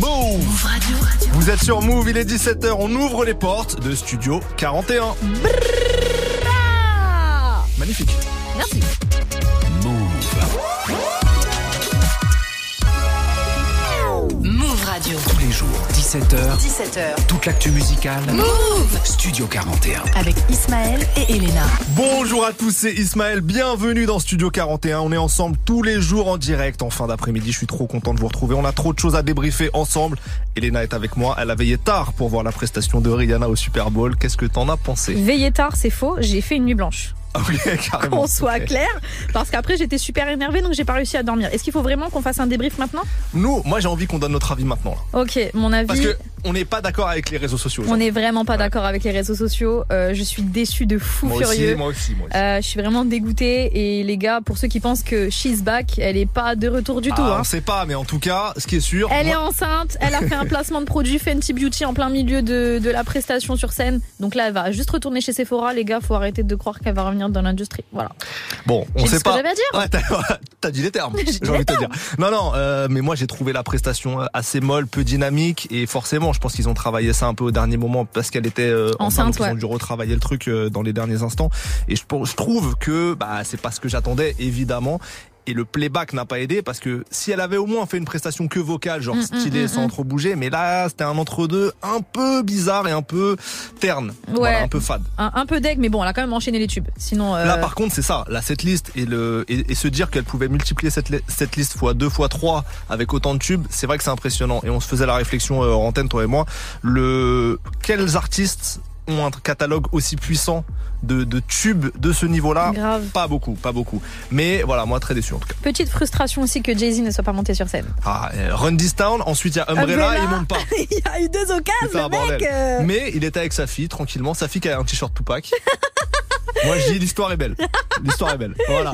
Move Radio. Vous êtes sur Move, il est 17h, on ouvre les portes de Studio 41. Magnifique. 17h, 17h. toute l'actu musicale. Move Studio 41. avec Ismaël et Elena. Bonjour à tous, c'est Ismaël, bienvenue dans Studio 41. On est ensemble tous les jours en direct en fin d'après-midi. Je suis trop content de vous retrouver. On a trop de choses à débriefer ensemble. Elena est avec moi. Elle a veillé tard pour voir la prestation de Rihanna au Super Bowl. Qu'est-ce que t'en as pensé? Veiller tard, c'est faux. J'ai fait une nuit blanche. Ah carrément. Qu'on soit clair. Parce qu'après, j'étais super énervée, donc j'ai pas réussi à dormir. Est-ce qu'il faut vraiment qu'on fasse un débrief maintenant? Nous, moi j'ai envie qu'on donne notre avis maintenant. là. Ok, mon avis. Parce que on n'est pas d'accord avec les réseaux sociaux. On n'est vraiment pas Ouais. d'accord avec les réseaux sociaux. Euh, je suis déçue de fou moi aussi, furieux. moi aussi, moi aussi. Euh, je suis vraiment dégoûtée. Et les gars, pour ceux qui pensent que she's back, elle est pas de retour du tout. Ah, hein. On sait pas, mais en tout cas, ce qui est sûr. Elle est enceinte, elle a fait un placement de produit Fenty Beauty en plein milieu de, de la prestation sur scène. Donc là, elle va juste retourner chez Sephora. Les gars, faut arrêter de croire qu'elle va revenir dans l'industrie. Voilà. Bon, on sait pas. j'avais à dire. Ouais, t'as, t'as dit les termes. J'ai envie de te dire. Non, non, euh, mais moi j'ai trouvé la prestation euh, assez molle, peu dynamique, et forcément, je pense qu'ils ont travaillé ça un peu au dernier moment parce qu'elle était euh, Enceinte, Ils ouais. ont dû retravailler le truc euh, dans les derniers instants. Et je, pense- je trouve que bah c'est pas ce que j'attendais, évidemment. Et le playback n'a pas aidé parce que si elle avait au moins fait une prestation que vocale, genre Mm, stylée mm, sans mm. trop bouger, mais là c'était un entre-deux un peu bizarre et un peu terne, Voilà, Ouais. un peu fade. Un, un peu deg, mais bon, elle a quand même enchaîné les tubes. Sinon, euh, Là, par contre, c'est ça, la setlist et le et, et se dire qu'elle pouvait multiplier cette cette liste fois deux fois trois avec autant de tubes, c'est vrai que c'est impressionnant. Et on se faisait la réflexion euh, en antenne, toi et moi, le quels artistes ont un catalogue aussi puissant de, de tubes de ce niveau-là. Pas beaucoup, pas beaucoup. Mais voilà, moi très déçu en tout cas. Petite frustration aussi que Jay-Z ne soit pas monté sur scène. Ah, euh, Run This Town, ensuite il y a Umbrella, il monte pas. Il y a eu deux occasions, le mec. Mais il était avec sa fille tranquillement, sa fille qui a un t-shirt Tupac. Moi je dis l'histoire est belle. L'histoire est belle. Voilà.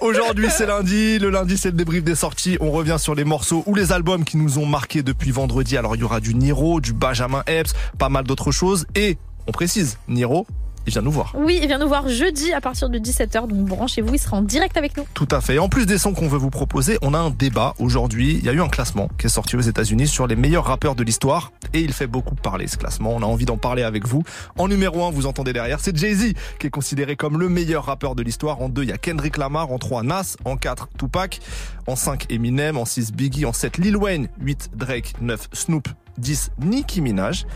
Aujourd'hui c'est lundi, le lundi c'est le débrief des sorties, on revient sur les morceaux ou les albums qui nous ont marqués depuis vendredi. Alors il y aura du Niro, du Benjamin Epps, pas mal d'autres choses et on précise, Niro, il vient nous voir. Oui, il vient nous voir jeudi à partir de 17h, donc branchez-vous, il sera en direct avec nous. Tout à fait. En plus des sons qu'on veut vous proposer, on a un débat aujourd'hui. Il y a eu un classement qui est sorti aux États-Unis sur les meilleurs rappeurs de l'histoire et il fait beaucoup parler ce classement. On a envie d'en parler avec vous. En numéro 1, vous entendez derrière, c'est Jay-Z qui est considéré comme le meilleur rappeur de l'histoire. En 2, il y a Kendrick Lamar, en 3, Nas, en 4, Tupac, en 5, Eminem, en 6, Biggie, en 7, Lil Wayne, 8, Drake, 9, Snoop, 10, Nicki Minaj.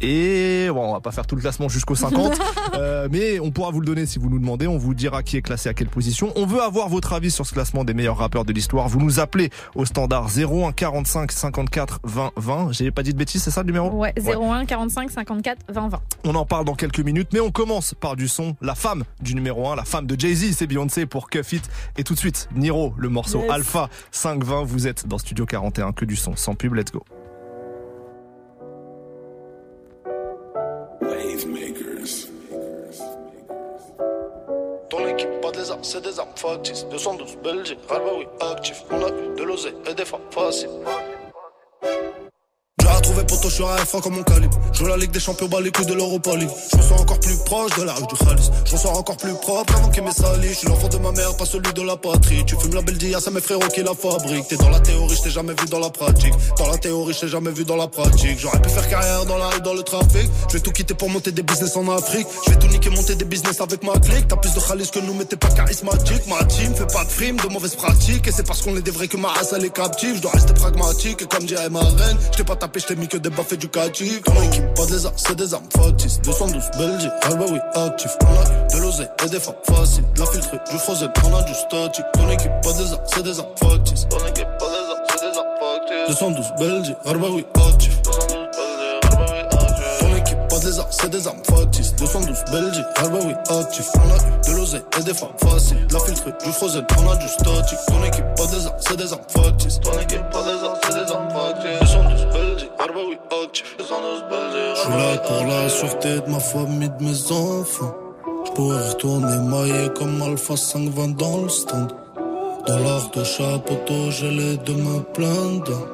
Et bon, on va pas faire tout le classement jusqu'au 50, euh, mais on pourra vous le donner si vous nous demandez. On vous dira qui est classé à quelle position. On veut avoir votre avis sur ce classement des meilleurs rappeurs de l'histoire. Vous nous appelez au standard 01 45 54 20 20. J'ai pas dit de bêtises, c'est ça le numéro? Ouais, 01 45 54 20 20. On en parle dans quelques minutes, mais on commence par du son. La femme du numéro 1, la femme de Jay-Z, c'est Beyoncé pour Cuff It. Et tout de suite, Niro, le morceau Yes. Alpha 520. Vous êtes dans Studio 41, que du son, sans pub, let's go. C'est des armes factices. 212 Belgique, Alba oui, actif. On a eu de l'oseille et des femmes faciles. Je suis un F1 comme mon calibre. Je joue la Ligue des Champions, bas les couilles de l'Europa. Je me sens encore plus proche de la rue du Khalis. Je sens encore plus propre avant qu'il m'ait sali. Je suis l'enfant de ma mère, pas celui de la patrie. Tu fumes la Beldia, c'est mes frérots qui la fabriquent. T'es dans la théorie, je t'ai jamais vu dans la pratique. Dans la théorie, je t'ai jamais vu dans la pratique. J'aurais pu faire carrière dans la rue, dans le trafic. Je vais tout quitter pour monter des business en Afrique. Je vais tout niquer, monter des business avec ma clique. T'as plus de Khalis que nous, mais t'es pas charismatique. Ma team fait pas de frime, de mauvaises pratiques. Et c'est parce qu'on est des vrais que ma race elle est captive. Je dois rester pragmatique. Et comme dirait ma reine, je t'ai pas tapé, je t'ai mis que des baffes éducatifs. Ton équipe, pas de lézards, c'est des armes factices. 212 Belgique, Alba oui, actif. On a de l'oseille et des femmes faciles. La filtrée, du frozen, on a du statique. Ton équipe, pas de lézards, c'est des armes factices. Ton équipe, pas de lézards, c'est des armes factices. 212 Belgique, Alba oui, actif. 212 Belgique, Alba oui, actif. Ton équipe, pas des armes, c'est des armes factices. 212 Belgique, Alba oui, actif. On a eu de l'oseille et des femmes faciles. De la filtrée, du frozen, on a du statique. Ton équipe, pas des armes, c'est des armes factices. Ton équipe, pas des armes, c'est des armes factices. 212 Belgique, Alba oui, actif. 212 Belgique, Je suis là pour la sûreté de ma famille, de mes enfants. Je pourrais retourner maillé comme Alpha 520 dans le stand. Dans l'art de chapeau, j'ai les deux mains pleines dedans.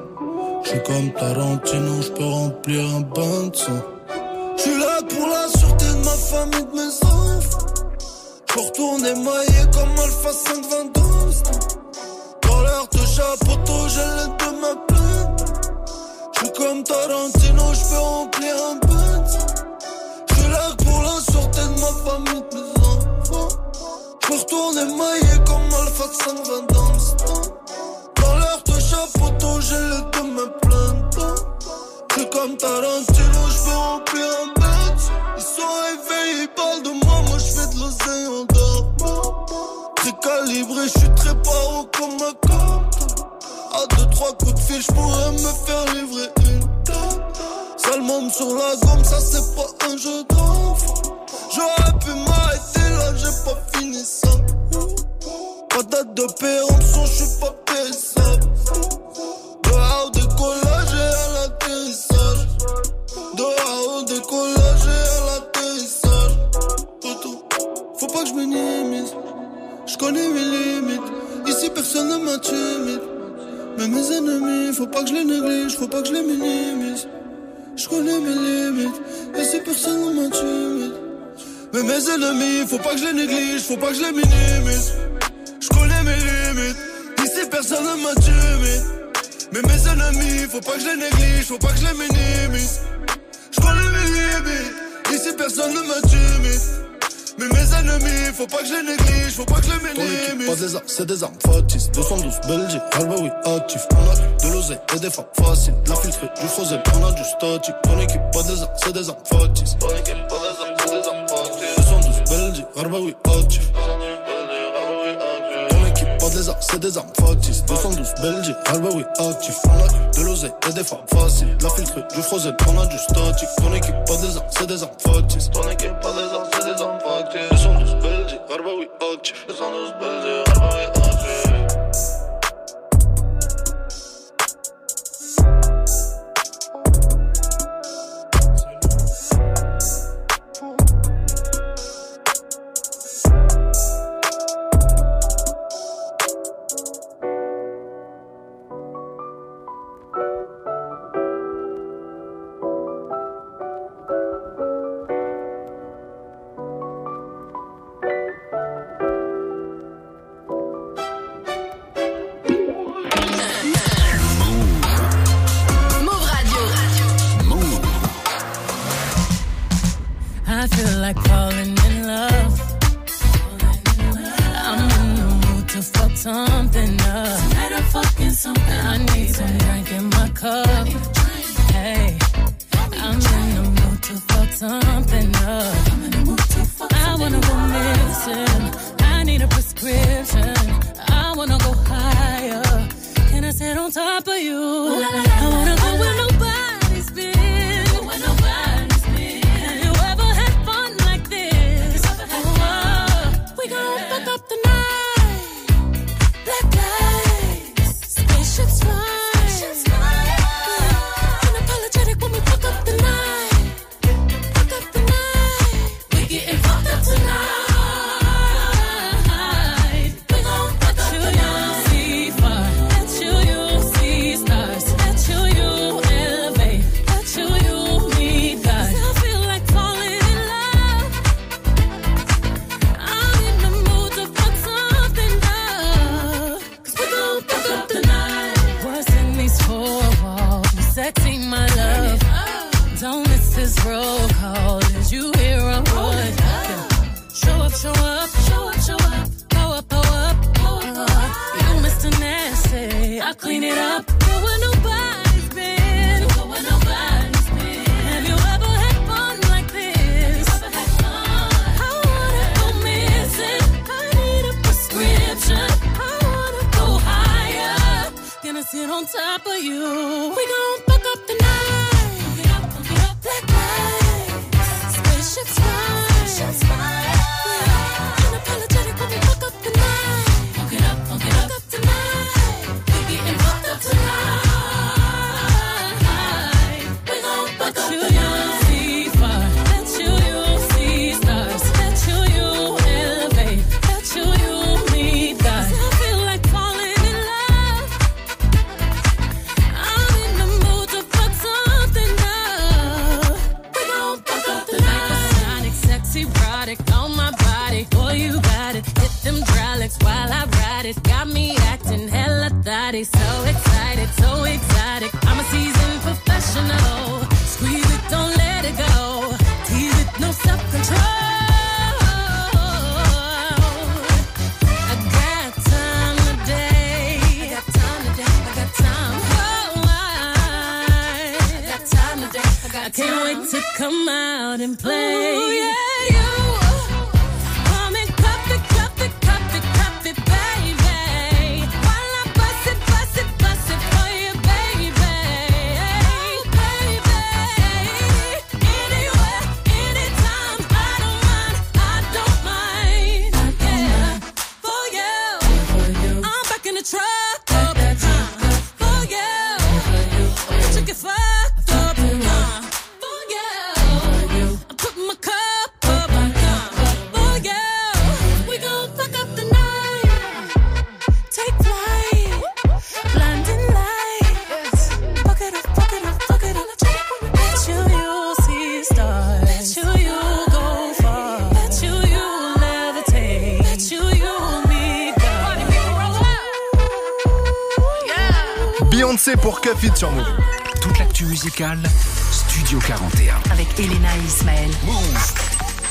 Je suis comme Tarantino, je peux remplir un bain de sang. Je suis là pour la sûreté de ma famille, de mes enfants. Peux retourner maillé comme Alpha 520 dans le stand. Dans l'art de chapeau, j'ai les deux mains pleines. Comme Tarantino, je peux remplir un Benz. Je là pour la sûreté de ma famille, de mes enfants. Je peux retourner maillé comme Alpha de 120 dans. Dans l'heure de chapeau, j'ai le de me plaindre. C'est comme Tarantino, je peux remplir un Benz. Ils sont réveillés, ils parlent de moi, moi je fais de l'oseille en dormant. Très calibré, je suis très paro comme ma carte. À deux, trois coups de fil, je pourrais me faire livrer une môme sur la gomme, ça c'est pas un jeu d'enfant. J'aurais pu m'arrêter là, j'ai pas fini ça. Pas date de péremption, je suis pas périssable. Dehors au décollage et à l'atterrissage. Dehors au décollage et à l'atterrissage. Faut pas que je minimise. Je connais mes limites. Ici personne ne m'intimide. Mais mes ennemis, faut pas que je les néglige, faut pas que je les minimise. Je connais mes limites. Ici personne ne m'intimide. Mais mes ennemis, faut pas que je les néglige, faut pas que je les minimise. Je connais mes limites. Ici personne ne m'intimide. Mais mes ennemis, faut pas que je les néglige, faut pas que je les minimise. Je connais mes limites. Ici personne ne m'intimide. Mais mes ennemis, faut pas que je les néglige, faut pas que je les Ton équipe, pas des armes, c'est des armes factices. 212 Belgique, Alba oui, actif. On a de l'oseille et des femmes faciles. De La filtrée, du frozen, on a du statique. Ton équipe, pas des armes, c'est des armes factices. Ton équipe, pas des armes, c'est des armes factices. 212 Belgique, Alba oui, actif. Armes, c'est des armes factices. 212 Belgique, Alba oui, actif. On a de l'oseille et des femmes faciles. La filtrée, du frozen, on a du statique. Ton équipe, pas des armes, c'est des armes factices. Ton équipe, pas des armes, c'est des armes factices. 212 Belgique, Alba oui, actif. 212 Belgique, Alba oui, actif.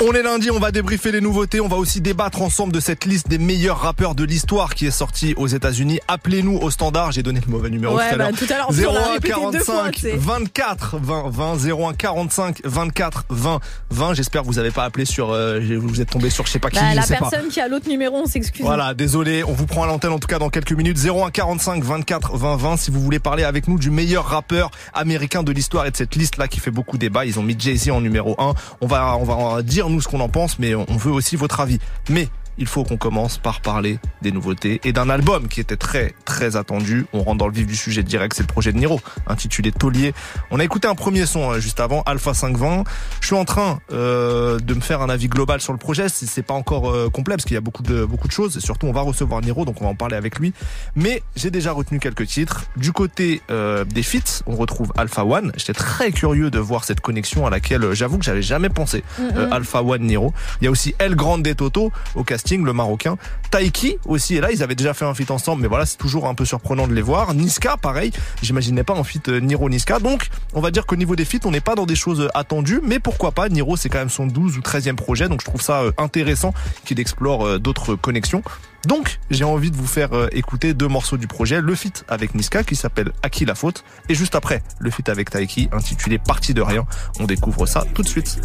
On est lundi, on va débriefer les nouveautés, on va aussi débattre ensemble de cette liste des meilleurs rappeurs de l'histoire qui est sortie aux États-Unis. Appelez-nous au standard, j'ai donné le mauvais numéro Ouais, tout à bah, l'heure. tout à l'heure, on l'a 01 répété deux fois, 45 tu sais. 24 20 20 01 45 24 20 20. J'espère que vous avez pas appelé sur euh, vous êtes tombé sur je sais pas qui, Bah, je la sais pas. personne qui a l'autre numéro, on s'excuse. Voilà, désolé, on vous prend à l'antenne en tout cas dans quelques minutes. 01 45 24 20 20 si vous voulez parler avec nous du meilleur rappeur américain de l'histoire et de cette liste là qui fait beaucoup débat. Ils ont mis Jay-Z en numéro 1. On va on va dire ce qu'on en pense mais on veut aussi votre avis. Mais il faut qu'on commence par parler des nouveautés et d'un album qui était très très attendu. On rentre dans le vif du sujet direct, c'est le projet de Niro, intitulé Taulier. On a écouté un premier son euh, juste avant, Alpha 520. Je suis en train euh, de me faire un avis global sur le projet. C'est pas encore euh, complet parce qu'il y a beaucoup de beaucoup de choses. Et surtout, on va recevoir Niro, donc on va en parler avec lui. Mais j'ai déjà retenu quelques titres. Du côté euh, des feats, on retrouve Alpha One. J'étais très curieux de voir cette connexion à laquelle euh, j'avoue que j'avais jamais pensé. Euh, Alpha One Niro. Il y a aussi El Grande Toto au casting, le marocain. Taiki aussi est là. Ils avaient déjà fait un feat ensemble, mais voilà, c'est toujours un peu surprenant de les voir. Niska, pareil. J'imaginais pas un feat euh, Niro Niska. Donc, on va dire qu'au niveau des feats, on n'est pas dans des choses euh, attendues, mais pourquoi pas. Niro, c'est quand même son 12 ou 13e projet, donc je trouve ça euh, intéressant qu'il explore d'autres connexions. Donc, j'ai envie de vous faire écouter deux morceaux du projet. Le feat avec Niska qui s'appelle À qui la faute? Et juste après, le feat avec Taiki intitulé Partie de rien. On découvre ça tout de suite.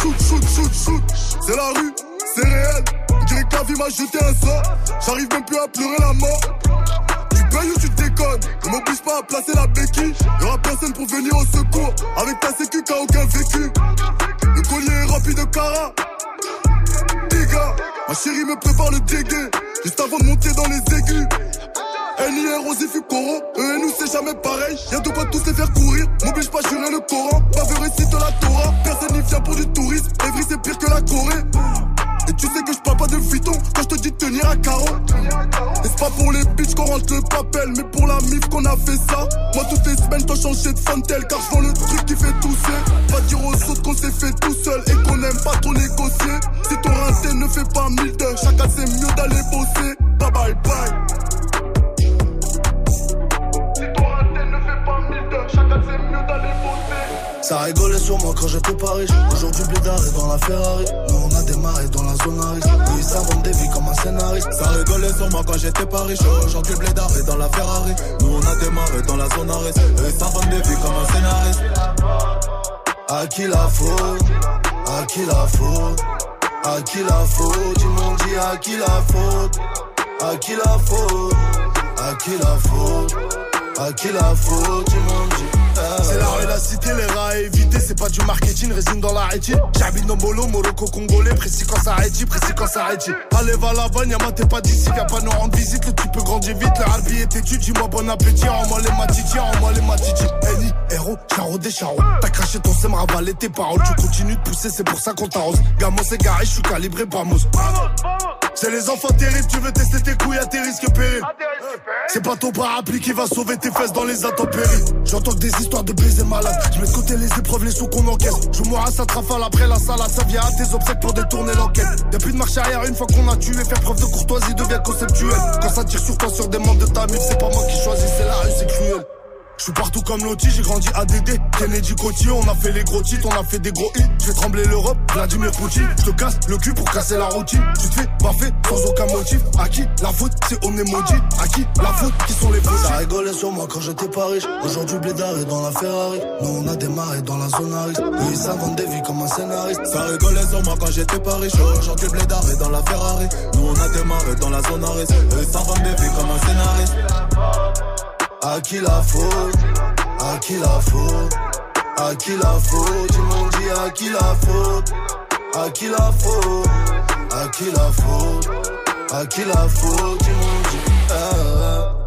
Shoot, shoot, shoot, shoot. C'est la rue, c'est réel. On vie m'a jeté un sort. J'arrive même plus à pleurer la mort. Tu payes ou tu déconnes? Ne m'oblige pas à placer la béquille. Y'aura personne pour venir au secours. Avec ta sécu, t'as aucun vécu. Le collier est rempli de cara. Dégâts, ma chérie me prépare le dégueu. Juste avant de monter dans les aigus. NIR, Rosy, Fucoro, eux et nous c'est jamais pareil. Y'a de quoi tous les faire courir. M'oblige pas jurer le Coran. Pas vu récite la Torah. Personne n'y vient pour du tourisme. Evry c'est pire que la Corée. Et tu sais que je parle pas de fuiton quand je te dis tenir à carreau. Et c'est pas pour les bitches qu'on rentre le papel, mais pour la mif qu'on a fait ça. Moi toutes les semaines, dois changer de fantel car je vends le truc qui fait tousser. Pas dire aux autres qu'on s'est fait tout seul et qu'on aime pas trop négocier. Si ton rincé ne fait pas mille d'heures, chacun c'est mieux d'aller bosser. Bye bye bye. Ça rigolait sur moi quand j'étais pas riche. Aujourd'hui, blédard est dans la Ferrari. Nous, on a démarré dans la zone à risque. S'inventent des vies comme un scénariste. Ça rigolait sur moi quand j'étais pas riche. Aujourd'hui, blédard est dans la Ferrari. Nous, on a démarré dans la zone à risque. Ils s'inventent des vies comme un scénariste. À qui la faute? À qui la faute? À qui la faute? Ils m'ont dit à qui la faute? À qui la faute? À qui la faute? À qui la faute. C'est la rue, cité, les rats à éviter, c'est pas du marketing, résine dans la rétine. J'habite dans Bolo, Morocco, Congolais, précis quand ça arrête, précis quand ça arrête. Allez, va là-bas, Nyama, t'es pas d'ici, viens pas nous rendre visite, le type grandit vite, le harbi est têtu, dis-moi bon appétit, en moi les matiti, en moi les matiti. Eni, héros, charo des charros, t'as craché ton sème, ravalé tes paroles, tu continues de pousser, c'est pour ça qu'on t'arrose. Gamo, c'est garé, je suis calibré, Bamos. C'est les enfants terribles, tu veux tester tes couilles à tes risques périls. C'est pas ton parapluie qui va sauver tes fesses dans les intempéries. J'entends des histoires de baiser malades. Je mets de côté les épreuves, les sous qu'on encaisse. Je mourrai à sa trafale après la salade. Ça vient à tes obsèques pour détourner l'enquête. Y'a plus de marche arrière une fois qu'on a tué. Faire preuve de courtoisie devient conceptuel. Quand ça tire sur toi sur des membres de ta mif, c'est pas moi qui choisis, c'est la rue, c'est cruel. Je suis partout comme Loti, j'ai grandi à DD. Kennedy Coty, on a fait les gros titres, on a fait des gros hits. Je fais trembler l'Europe, Vladimir Poutine. Je te casse le cul pour casser la routine. Tu te fais baffer sans aucun motif. À qui la faute, c'est on est maudit. À qui la faute, qui sont les faux Ça rigolait sur moi quand j'étais pas riche. Aujourd'hui, Blédard est dans la Ferrari. Nous, on a démarré dans la zone à risque. Eux, ils des vies comme un scénariste. Ça rigolait sur moi quand j'étais pas riche. Aujourd'hui, Blédard est dans la Ferrari. Nous, on a démarré dans la zone à risque. Eux, ils des vies comme un scénariste. À qui la faute? À qui la faute? À qui la faute? Ils m'ont dit à qui la faute? À qui la faute? À qui la faute? À qui la faute? Ils m'ont dit ah, ah.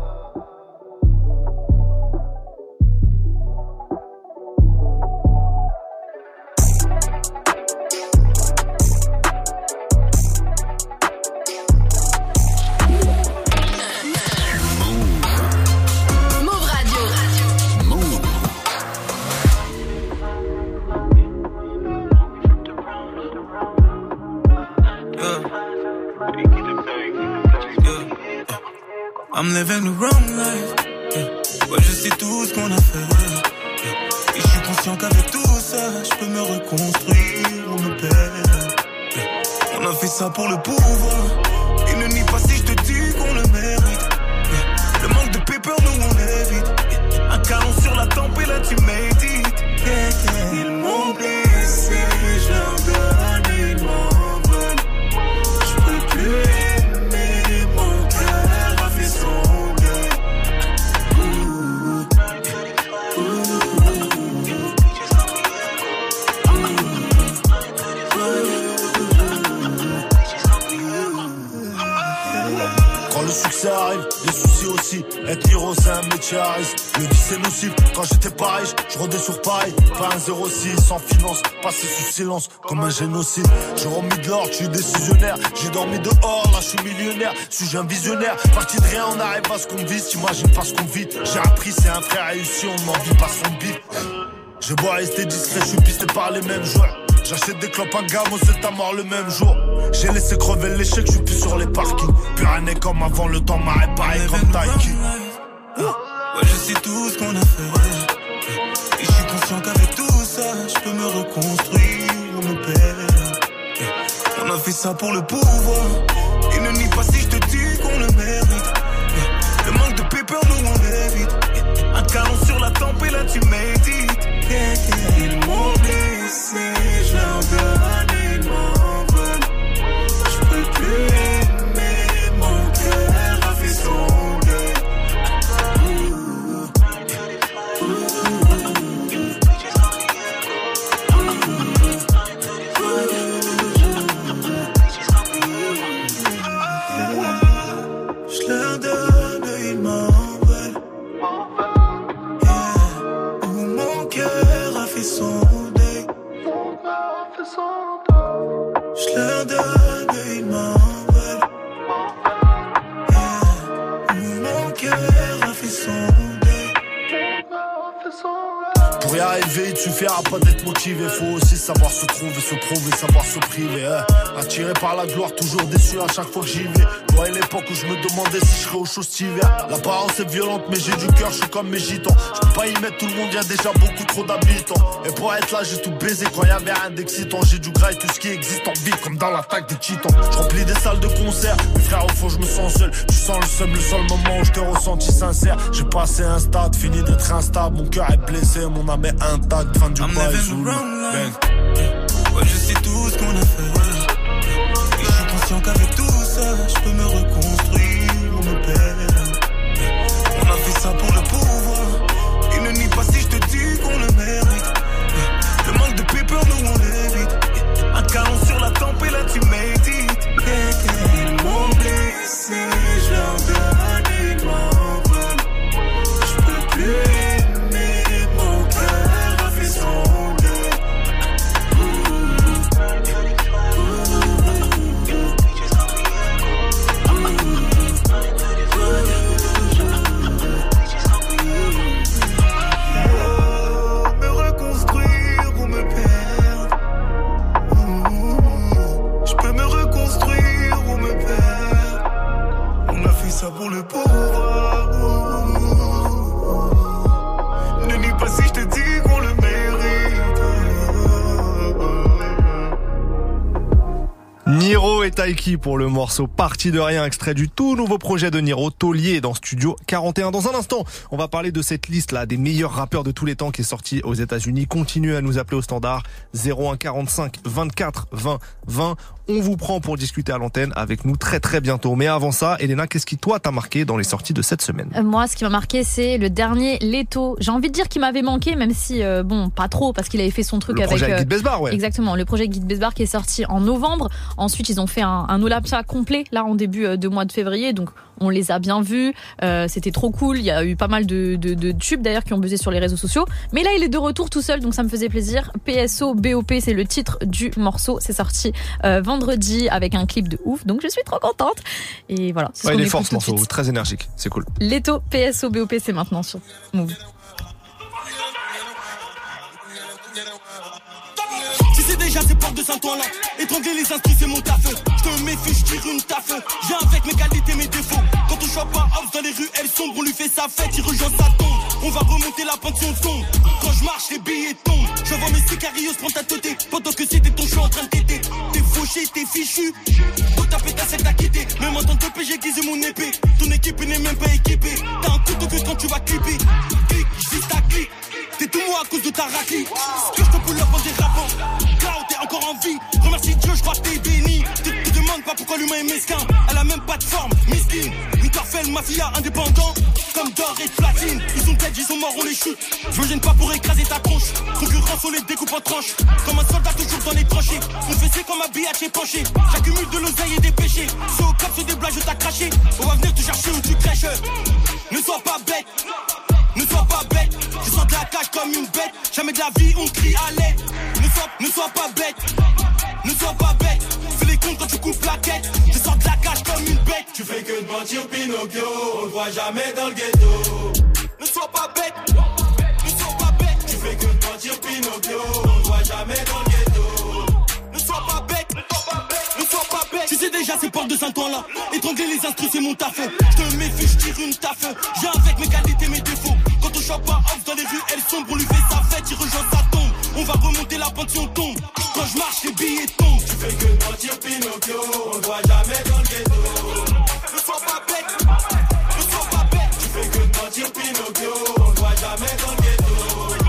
Passé sous silence, comme un génocide. J'ai remis de l'or, je suis décisionnaire. J'ai dormi dehors, là, je suis millionnaire. Suis-je un visionnaire? Parti de rien, on arrive à ce qu'on vise. T'imagines pas ce qu'on vit. J'ai appris, c'est un frère réussi, on n'en vit pas son bif. Je bois rester discret, je suis pisté par les mêmes joueurs. J'achète des clopes à gamme, c'est à mort le même jour. J'ai laissé crever l'échec, je suis plus sur les parkings. Plus rien n'est comme avant, le temps m'a réparé comme Taiki. Ouais, je sais tout ce qu'on a fait. Pour le pouvoir. Et ne nie pas si je te dis qu'on le mérite. Le manque de paper, nous on évite. Un canon sur la tempe et là tu médites. Se trouver, savoir se priver. hein. Attiré par la gloire, toujours déçu à chaque fois que j'y vais. Moi, à l'époque où je me demandais si je serais au chaud cet hiver. L'apparence est violente, mais j'ai du cœur, je suis comme mes gitans. Je peux pas y mettre tout le monde, y a déjà beaucoup trop d'habitants. Et pour être là, j'ai tout baisé quand y avait rien d'excitant. J'ai du gras et tout ce qui existe en vie, comme dans l'attaque des titans. Je remplis des salles de concert, mes frères, au fond, je me sens seul. Tu sens le seum, le seul moment où je t'ai ressenti sincère. J'ai passé un stade, fini d'être instable. Mon cœur est blessé, mon âme est intacte. Fin du bail Ouais, je sais tout ce qu'on a fait. Et je suis conscient qu'avec tout ça, je peux me reconstruire pour le morceau Parti de rien, extrait du tout nouveau projet de Niro, Taulier dans Studio 41. Dans un instant, on va parler de cette liste là des meilleurs rappeurs de tous les temps qui est sortie aux États-Unis. Continuez à nous appeler au standard 0145 24 20 20. On vous prend pour discuter à l'antenne avec nous très très bientôt. Mais avant ça, Elena, qu'est-ce qui toi t'a marqué dans les sorties de cette semaine? Euh, Moi, ce qui m'a marqué, c'est le dernier Leto. J'ai envie de dire qu'il m'avait manqué, même si, euh, bon, pas trop, parce qu'il avait fait son truc Le avec. projet euh, avec Guy Besbar, ouais. Exactement, le projet Guide Besbar qui est sorti en novembre. Ensuite, ils ont fait un, un Olympia complet, là, en début euh, de mois de février. Donc, on les a bien vus. Euh, C'était trop cool. Il y a eu pas mal de, de, de tubes, d'ailleurs, qui ont buzzé sur les réseaux sociaux. Mais là, il est de retour tout seul, donc ça me faisait plaisir. PSO BOP, c'est le titre du morceau. C'est sorti euh, vendredi avec un clip de ouf. Donc, je suis trop contente. Et voilà. c'est ce Ouais, il est fort ce morceau, très énergique, c'est cool. Leto PSO BOP, c'est maintenant sur Move. Déjà ces portes de Saint-Ouen Étrangler les instrus c'est mon taf. Je te méfie, je tire une taf. J'ai avec mes qualités, mes défauts. Quand on chope un house dans les rues, elles sombrent On lui fait sa fête, il rejoint sa tombe. On va remonter la pente si on Quand je marche, les billets tombent. Je vois mes sicarios prendre ta teuté Pendant que c'était ton choix en train de t'aider. T'es fauché, t'es fichu. Toute ta pétasse elle t'a quitté. Même en tant que PG aiguisé mon épée. Ton équipe n'est même pas équipée. T'as un couteau que quand tu vas clipper Clic, j'vise ta clique T'es tout moi à cause de ta raclée. Ce que je te pull up en dérapant Cloud, t'es encore en vie. Remercie Dieu, je crois que t'es béni. Tu te demandes pas pourquoi l'humain est mesquin. Elle a même pas de forme, miskin Une carfelle, mafia, indépendant. Comme d'or et de platine. Ils sont dead, ils sont morts, on les chute. Je me gêne pas pour écraser ta tronche Concurrence, on les découpe en tranches. Comme un soldat toujours dans les tranchées. C'est comme un billard est penché J'accumule de l'oseille et des péchés. C'est au cap, c'est des blagues, je t'ai craché. On va venir te chercher où tu crèches. Ne sois pas bête. Ne sois pas bête, de la cage comme une bête. Jamais de la vie on crie à l'aide. Ne sois, ne sois pas bête, ne sois pas bête. Fais les comptes quand tu coupes la tête. Je sors de la cage comme une bête. Tu fais que de mentir Pinocchio, on le voit jamais dans le ghetto. Ne sois pas bête, ne sois pas bête. Tu fais que de mentir Pinocchio, on le voit jamais dans le ghetto. Ne sois pas bête, ne sois pas bête, ne sois pas bête. Tu sais déjà ces portes de Saint-Ouen là. Étrangler les instrus, c'est mon taf. Je te méfie, je tire une taf. J'ai avec mes qualités, mes défauts. On chope un house dans les rues, elles sombrent. On lui fait sa fête, il rejoint sa tombe. On va remonter la pente si on tombe. Quand je marche, les billets tombent. Tu fais que mentir Pinocchio, on le voit jamais dans le ghetto. Ne sois pas bête, ne sois pas bête. Tu fais que mentir Pinocchio, on le voit jamais dans le ghetto.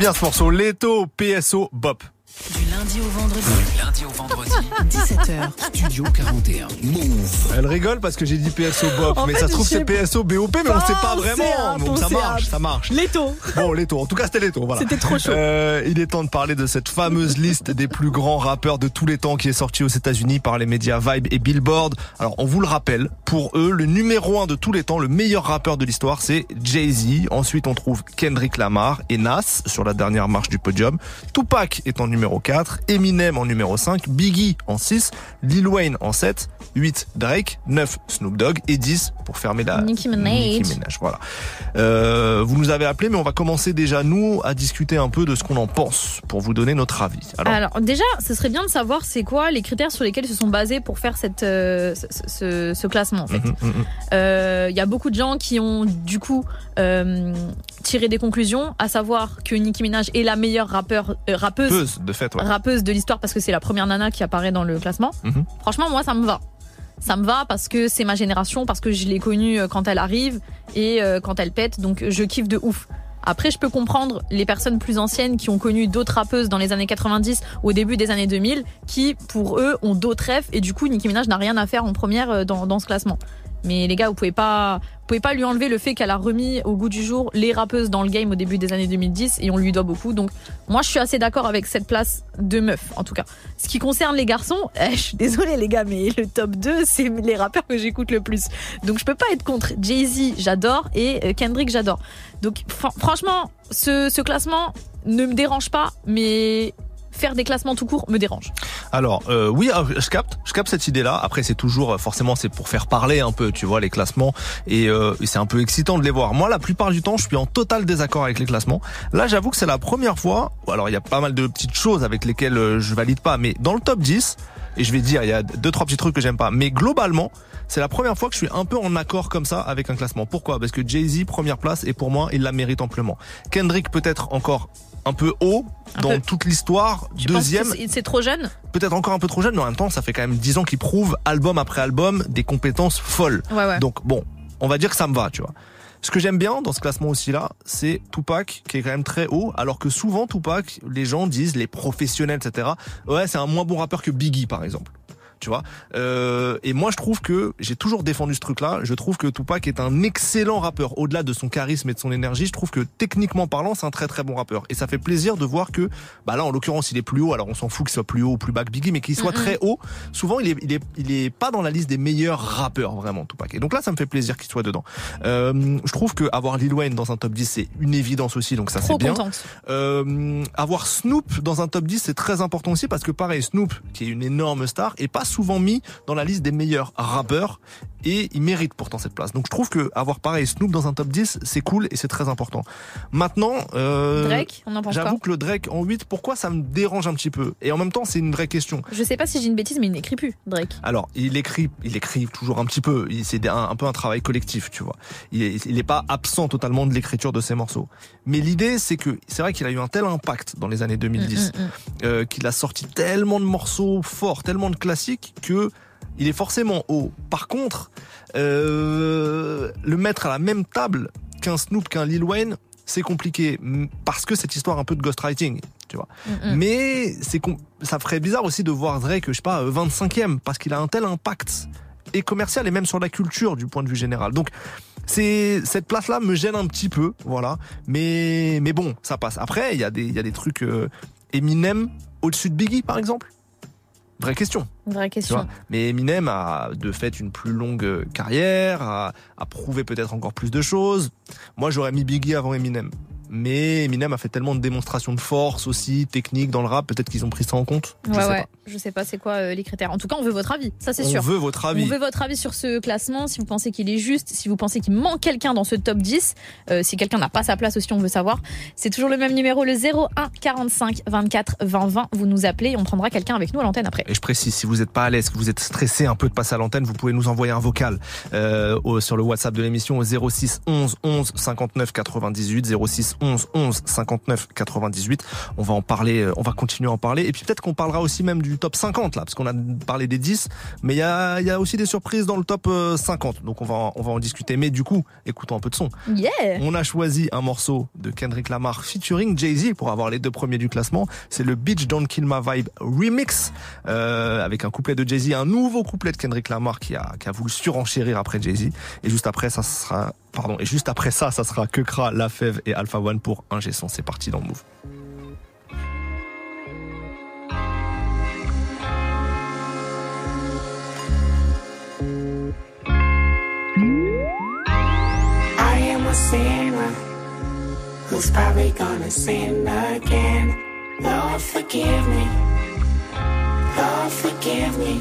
Bien ce morceau, Leto PSO Bop. Lundi au vendredi, Du lundi au vendredi, 17h. Studio 41. Move. Elle rigole parce que j'ai dit PSO Bop, En mais fait, ça se trouve c'est PSO BOP, mais on sait pas vraiment. Donc ça marche, ça marche. Leto Bon, Leto, en tout cas c'était Leto, voilà. C'était trop chaud. Euh, il est temps de parler de cette fameuse liste des plus grands rappeurs de tous les temps qui est sortie aux États-Unis par les médias Vibe et Billboard. Alors on vous le rappelle, pour eux, le numéro un de tous les temps, le meilleur rappeur de l'histoire, c'est Jay-Z. Ensuite on trouve Kendrick Lamar et Nas sur la dernière marche du podium. Tupac est en numéro 4, Eminem en numéro 5, Biggie en 6, Lil Wayne en 7, 8 Drake, 9 Snoop Dogg et 10 pour fermer la Nicki Minaj. Nicki Minaj, voilà. Euh, vous nous avez appelé, mais on va commencer déjà nous à discuter un peu de ce qu'on en pense pour vous donner notre avis. Alors, Alors déjà, ce serait bien de savoir c'est quoi les critères sur lesquels se sont basés pour faire cette, euh, ce, ce- ce classement en fait. mhm, mhm. Euh, Il y a beaucoup de gens qui ont du coup tiré des conclusions, à savoir que Nicki Minaj est la meilleure rappeur, euh, rappeuse, Peuse, de fait, ouais. rappeuse de l'histoire parce que c'est la première nana qui apparaît dans le classement. Mhm. Franchement, moi, ça me va. Ça me va parce que c'est ma génération, parce que je l'ai connue euh, quand elle arrive et euh, quand elle pète, donc je kiffe de ouf. Après, je peux comprendre les personnes plus anciennes qui ont connu d'autres rappeuses dans les années 90 ou au début des années 2000, qui, pour eux, ont d'autres rêves et du coup, Nicki Minaj n'a rien à faire en première dans, dans ce classement. Mais les gars, vous pouvez pas, vous pouvez pas lui enlever le fait qu'elle a remis au goût du jour les rappeuses dans le game au début des années 2010 et on lui doit beaucoup. Donc, moi, je suis assez d'accord avec cette place de meuf, en tout cas. Ce qui concerne les garçons, eh, je suis désolée les gars, mais le top 2, c'est les rappeurs que j'écoute le plus. Donc, je peux pas être contre. Jay-Z, j'adore et euh, Kendrick, j'adore. Donc, fran- franchement, ce classement ne me dérange pas, mais faire des classements tout court me dérange. Alors euh, oui, euh, je capte, je capte cette idée-là. Après, c'est toujours euh, forcément c'est pour faire parler un peu, tu vois, les classements et, euh, et c'est un peu excitant de les voir. Moi, la plupart du temps, je suis en total désaccord avec les classements. Là, j'avoue que c'est la première fois. Alors, il y a pas mal de petites choses avec lesquelles je valide pas, mais dans le top 10, et je vais dire, il y a deux trois petits trucs que j'aime pas, mais globalement, c'est la première fois que je suis un peu en accord comme ça avec un classement. Pourquoi? Parce que Jay-Z première place et pour moi, il la mérite amplement. Kendrick peut-être encore un peu haut Un dans peu. toute l'histoire. Deuxième, c'est- c'est trop jeune? Peut-être encore un peu trop jeune, mais en même temps, ça fait quand même 10 ans qu'il prouve album après album des compétences folles. Ouais, ouais. Donc bon, on va dire que ça me va, tu vois. Ce que j'aime bien dans ce classement aussi là, c'est Tupac qui est quand même très haut, alors que souvent Tupac, les gens disent, les professionnels, etc. Ouais, c'est un moins bon rappeur que Biggie par exemple. Tu vois. Euh, et moi, je trouve que j'ai toujours défendu ce truc-là. Je trouve que Tupac est un excellent rappeur. Au-delà de son charisme et de son énergie, je trouve que techniquement parlant, c'est un très très bon rappeur. Et ça fait plaisir de voir que, bah là, en l'occurrence, il est plus haut. Alors, on s'en fout qu'il soit plus haut ou plus bas que Biggie, mais qu'il soit très haut. Souvent, il est, il est, il est pas dans la liste des meilleurs rappeurs vraiment, Tupac. Et donc là, ça me fait plaisir qu'il soit dedans. Euh, je trouve que avoir Lil Wayne dans un top 10, c'est une évidence aussi. Donc ça, c'est bien. Euh, avoir Snoop dans un top 10, c'est très important aussi parce que pareil, Snoop, qui est une énorme star, est pas souvent mis dans la liste des meilleurs rappeurs et il mérite pourtant cette place. Donc je trouve que avoir pareil Snoop dans un top 10, c'est cool et c'est très important. Maintenant, euh, Drake, on en pense j'avoue que le Drake en 8, pourquoi ça me dérange un petit peu? Et en même temps, c'est une vraie question. Je sais pas si j'ai une bêtise, mais il n'écrit plus, Drake. Alors, il écrit, il écrit toujours un petit peu. C'est un, un peu un travail collectif, tu vois. Il est, il est pas absent totalement de l'écriture de ses morceaux. Mais l'idée, c'est que c'est vrai qu'il a eu un tel impact dans les années 2010, Mm, mm, mm. euh, qu'il a sorti tellement de morceaux forts, tellement de classiques que il est forcément haut. Par contre, euh, le mettre à la même table qu'un Snoop, qu'un Lil Wayne, c'est compliqué parce que cette histoire un peu de ghostwriting, tu vois. Mm, mm. Mais c'est ça ferait bizarre aussi de voir Drake, je sais pas, euh, 25e, parce qu'il a un tel impact et commercial et même sur la culture du point de vue général. Donc c'est cette place-là me gêne un petit peu, voilà. Mais mais bon, ça passe. Après, il y a des il y a des trucs euh, Eminem au-dessus de Biggie par exemple. Vraie question. Vraie question. Mais Eminem a de fait une plus longue euh, carrière, a, a prouvé peut-être encore plus de choses. Moi, j'aurais mis Biggie avant Eminem. Mais Eminem a fait tellement de démonstrations de force aussi, technique dans le rap, peut-être qu'ils ont pris ça en compte. Je ouais, sais ouais. pas. Je sais pas c'est quoi euh, les critères. En tout cas, on veut votre avis, ça c'est On sûr. veut votre avis. On veut votre avis sur ce classement, si vous pensez qu'il est juste, si vous pensez qu'il manque quelqu'un dans ce top 10, euh, si quelqu'un n'a pas sa place aussi, on veut savoir. C'est toujours le même numéro, le 01 45 24 20 20. Vous nous appelez et on prendra quelqu'un avec nous à l'antenne après. Et je précise, si vous n'êtes pas à l'aise, que vous êtes stressé un peu de passer à l'antenne, vous pouvez nous envoyer un vocal euh, au- sur le WhatsApp de l'émission au 06 11 11 59 98 06 11 11 59 98. On va en parler, euh, on va continuer à en parler. Et puis peut-être qu'on parlera aussi même du top 50 là, parce qu'on a parlé des 10, mais il y a, y a aussi des surprises dans le top euh, 50. Donc on va, en- on va en discuter. Mais du coup, écoutons un peu de son. Yeah On a choisi un morceau de Kendrick Lamar featuring Jay-Z pour avoir les deux premiers du classement. C'est le Beach Don't Kill My Vibe remix euh, avec un couplet de Jay-Z, un nouveau couplet de Kendrick Lamar qui a, qui a voulu surenchérir après Jay-Z. Et juste après, ça sera, pardon, et juste après ça, ça sera Kekra, La Fève et Alpha One pour un G100. C'est parti dans le move. I am a sinner who's probably gonna sin again. Lord, forgive me. Lord, forgive me.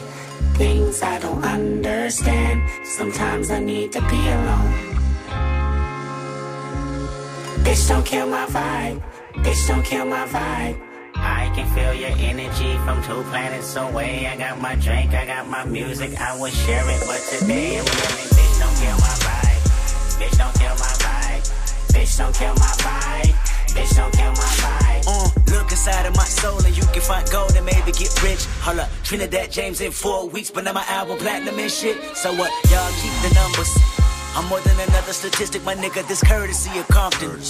Things I don't understand. Sometimes I need to be alone. Bitch, don't kill my vibe. Bitch, don't kill my vibe. I can feel your energy from two planets away. I got my drink, I got my music, I would share it, but today I'm yelling, bitch, don't kill my vibe. Bitch, don't kill my vibe. Bitch, don't kill my vibe. Bitch, don't kill my vibe. Uh, look inside of my soul and you can find gold and maybe get rich. Hold up, Trinidad James in four weeks, but now my album platinum and shit. So what? Y'all keep the numbers. I'm more than another statistic, my nigga. This courtesy of Compton.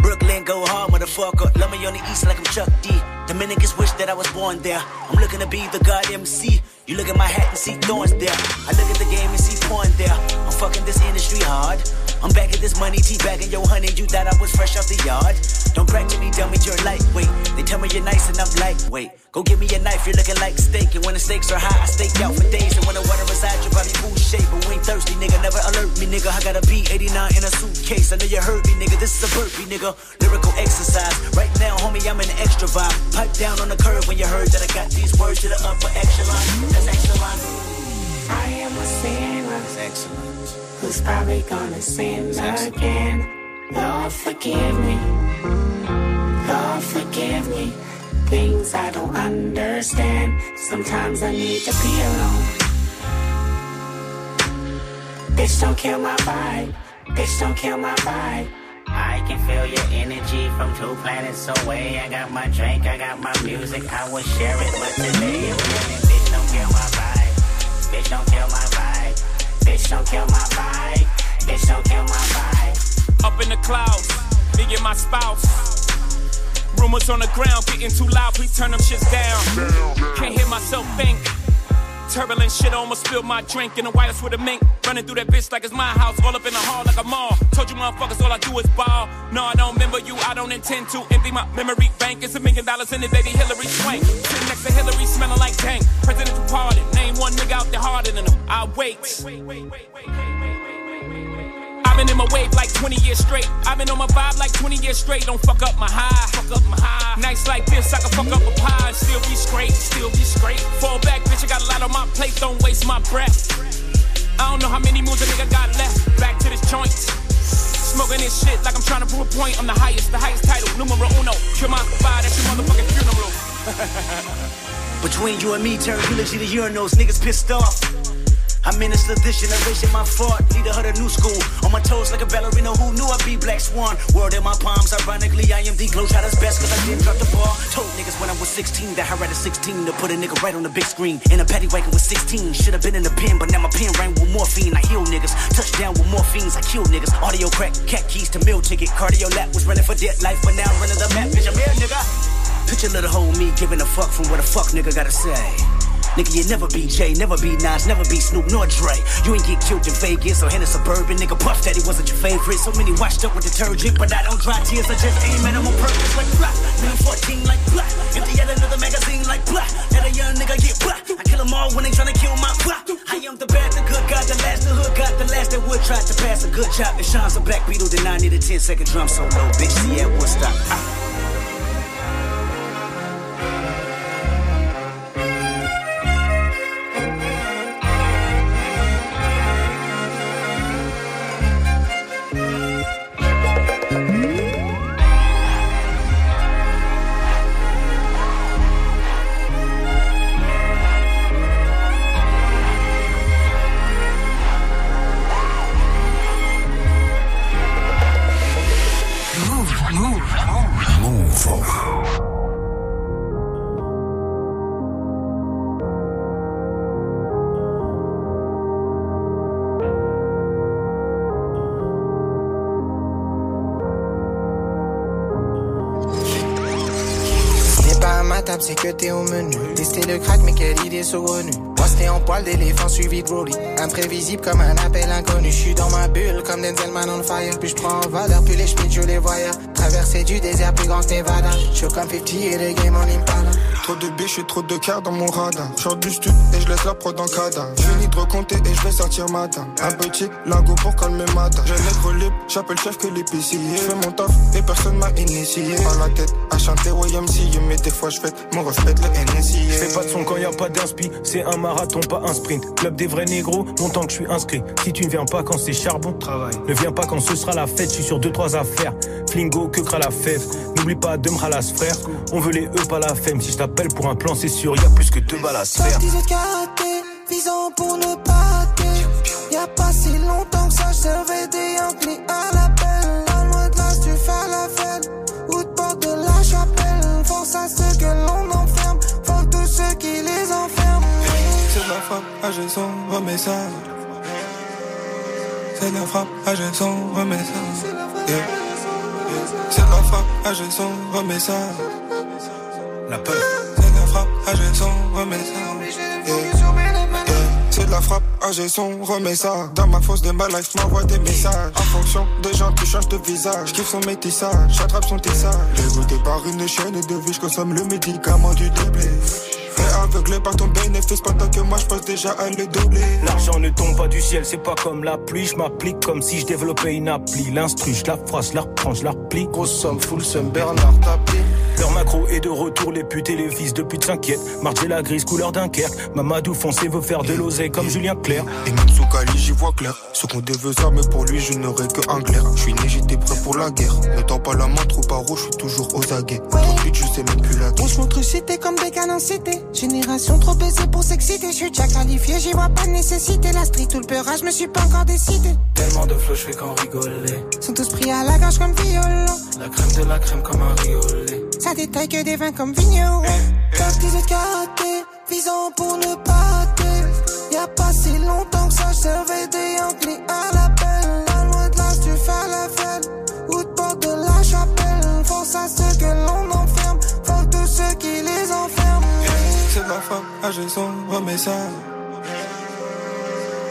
Brooklyn go hard, motherfucker. Love me on the east like I'm Chuck D. Dominicans wish that I was born there. I'm looking to be the god MC. You look at my hat and see thorns there. I look at the game and see porn there. I'm fucking this industry hard. I'm back at this money, teabagging your honey. You thought I was fresh off the yard. Don't brag to me, dummy, you're lightweight. They tell me you're nice and I'm lightweight. Go give me a knife, you're looking like steak. And when the stakes are high, I stake out for days. And when the water inside your body full shape, but we ain't thirsty, nigga. Never alert me, nigga. I got a B89 in a suitcase. I know you heard me, nigga. This is a burpee, nigga. Lyrical exercise. Right now, homie, I'm in the extra vibe. Pipe down on the curb when you heard that I got these words to the upper echelon. That's excellent. I am a sinner That's excellent. Who's probably gonna sin again. Lord, forgive me. Lord, forgive me. Things I don't understand. Sometimes I need to be alone. Bitch, don't kill my vibe. Bitch, don't kill my vibe. I can feel your energy from two planets away. I got my drink, I got my music, I will share it. But today I'm bitch, don't kill my vibe. Bitch, don't kill my vibe. Bitch, don't kill my vibe. Bitch, don't kill my vibe. Up in the clouds, me and my spouse. Rumors on the ground getting too loud, please turn them shits down. Can't hear myself think. Turbulent shit almost spilled my drink in the wireless with a mink. Running through that bitch like it's my house, all up in the hall like a mall. Told you motherfuckers all I do is ball. No, I don't remember you, I don't intend to empty my memory bank. It's a million dollars in it, baby Hillary Swank. Sitting next to Hillary, smelling like dang. Presidential pardon, name one nigga out there harder than him. I wait. I've been in my wave like 20 years straight. I've been on my vibe like 20 years straight. Don't fuck up my high. Fuck up my high. Nights like this, I can fuck up a pie and still be straight. Still be straight. Fall back, bitch. I got a lot on my plate. Don't waste my breath. I don't know how many moves a nigga got left. Back to this joint. Smoking this shit like I'm trying to prove a point. I'm the highest, the highest title. Numero uno. Kill my vibe, that's your motherfucking funeral. Between you and me, turn eulogy to urinals. Niggas pissed off. I minister this generation, my fault. Leader of the new school. On my toes like a ballerina who knew I'd be Black Swan. World in my palms, ironically, I am the glow Globetrotter's best cause I didn't drop the ball. Told niggas when I was 16 that I read a 16 to put a nigga right on the big screen. In a paddy wagon with 16. Should've been in the pen, but now my pen rang with morphine. I heal niggas. Touchdown with morphines, I kill niggas. Audio crack, cat keys to meal ticket. Cardio lap was running for dead life, but now I'm running the map. Bitch, I'm here, nigga. Picture little hoe me giving a fuck from what a fuck nigga gotta say. Nigga, you never be Jay, never be Nas, never be Snoop nor Dre. You ain't get killed in Vegas or in a suburban. Nigga, Puff Daddy wasn't your favorite. So many washed up with detergent, but I don't dry tears. I just aim at them on purpose like blah. Nigga 14 like black. Empty at another magazine like black. Let a young nigga get black. I kill them all when they tryna kill my blah. I am the bad, the good God, the last, the hood got the last that would try to pass a good job. It shines a black beetle, then I need a 10 second drum solo. Bitch, see at Woodstock. Ah. Saugrenue. Moi, c'était poil d'éléphant suivi de Broly. Imprévisible comme un appel inconnu. Je suis dans ma bulle comme Denzel Man on fire. Puis je prends en valeur, puis les schmitts, je les voyais. Traverser du désert plus grand que Nevada. Je suis comme 50 et les game en Impala. Trop de biches et trop de cœur dans mon radar. J'sors du stud et je laisse la prod en cadavre. Fini de recompter et je vais sortir matin. Un petit lingot pour calmer matin. J'ai les libre, j'appelle chef que l'épicier. J'fais mon taf et personne m'a initié. À la tête, à chanter YMCA. Mais des fois j'fais mon reflet le NSI. Fais pas de son quand y a pas d'inspi, c'est un marathon, pas un sprint. Club des vrais négros, longtemps que je suis inscrit. Si tu ne viens pas quand c'est charbon, travail. Ne viens pas quand ce sera la fête, je suis sur deux trois affaires. Flingo, que cra la fève? N'oublie pas de m'ralas frère. On veut les E, pas la femme. Si je t'appelle pour un plan, c'est sûr, y a plus que deux balles à se faire. 18 karaté, visant pour ne pas rater. Y'a pas si longtemps que ça, je servais des Yankees à l'appel. Frappe, j'ai son, remets ça. C'est la frappe, j'ai. Yeah. Yeah. C'est la frappe, j'ai son, remets ça. La peur. C'est la frappe, j'ai. Yeah. Yeah. C'est de la frappe, AG son, remets ça. Dans ma fosse de ma life, m'envoie des messages. En fonction des gens qui changent de visage. J'kiffe son métissage, j'attrape son tissage. Dégoûté par une chaîne de vie, j'consomme le médicament du doublé. Fait aveuglé par ton bénéfice pendant que moi je pense déjà à le doubler. L'argent ne tombe pas du ciel, c'est pas comme la pluie. Je m'applique comme si je développais une appli. L'instru, je la phrase, je la reprends, je la replie. Grosse somme, full somme, Bernard tapis. Leur macro est de retour, les putes et les fils de pute s'inquiètent. Marché la grise, couleur Dunkerque. Mamadou foncé veut faire de l'oseille comme Julien Clerc. Et même sous Cali, j'y vois clair. Ce qu'on devait ça, mais pour lui, je n'aurais que un clair. Je suis né, j'étais prêt pour la guerre. Ne tends pas la main trop par je suis toujours aux aguets. Trop vite, je sais même plus la On se montre cité comme des canons cités. Génération trop baisée pour s'exciter. Je suis déjà qualifié, j'y vois pas de nécessité. La street ou le peurage, je me suis pas encore décidé. Tellement de flots, je fais qu'en rigoler. Sont tous pris à la gorge comme violon. La crème de la crème comme un riolet. Ça détaille que des vins comme vigneron. Parti de karaté, visant pour ne pas. Y a pas si longtemps que ça, je servais des Yankees à l'appel. Pas loin de là, tu fais la fête. Ou de porte de la chapelle. Force à ceux que l'on enferme. Faut tous ceux qui les enferment. C'est de la frappe, AG son, remets ça.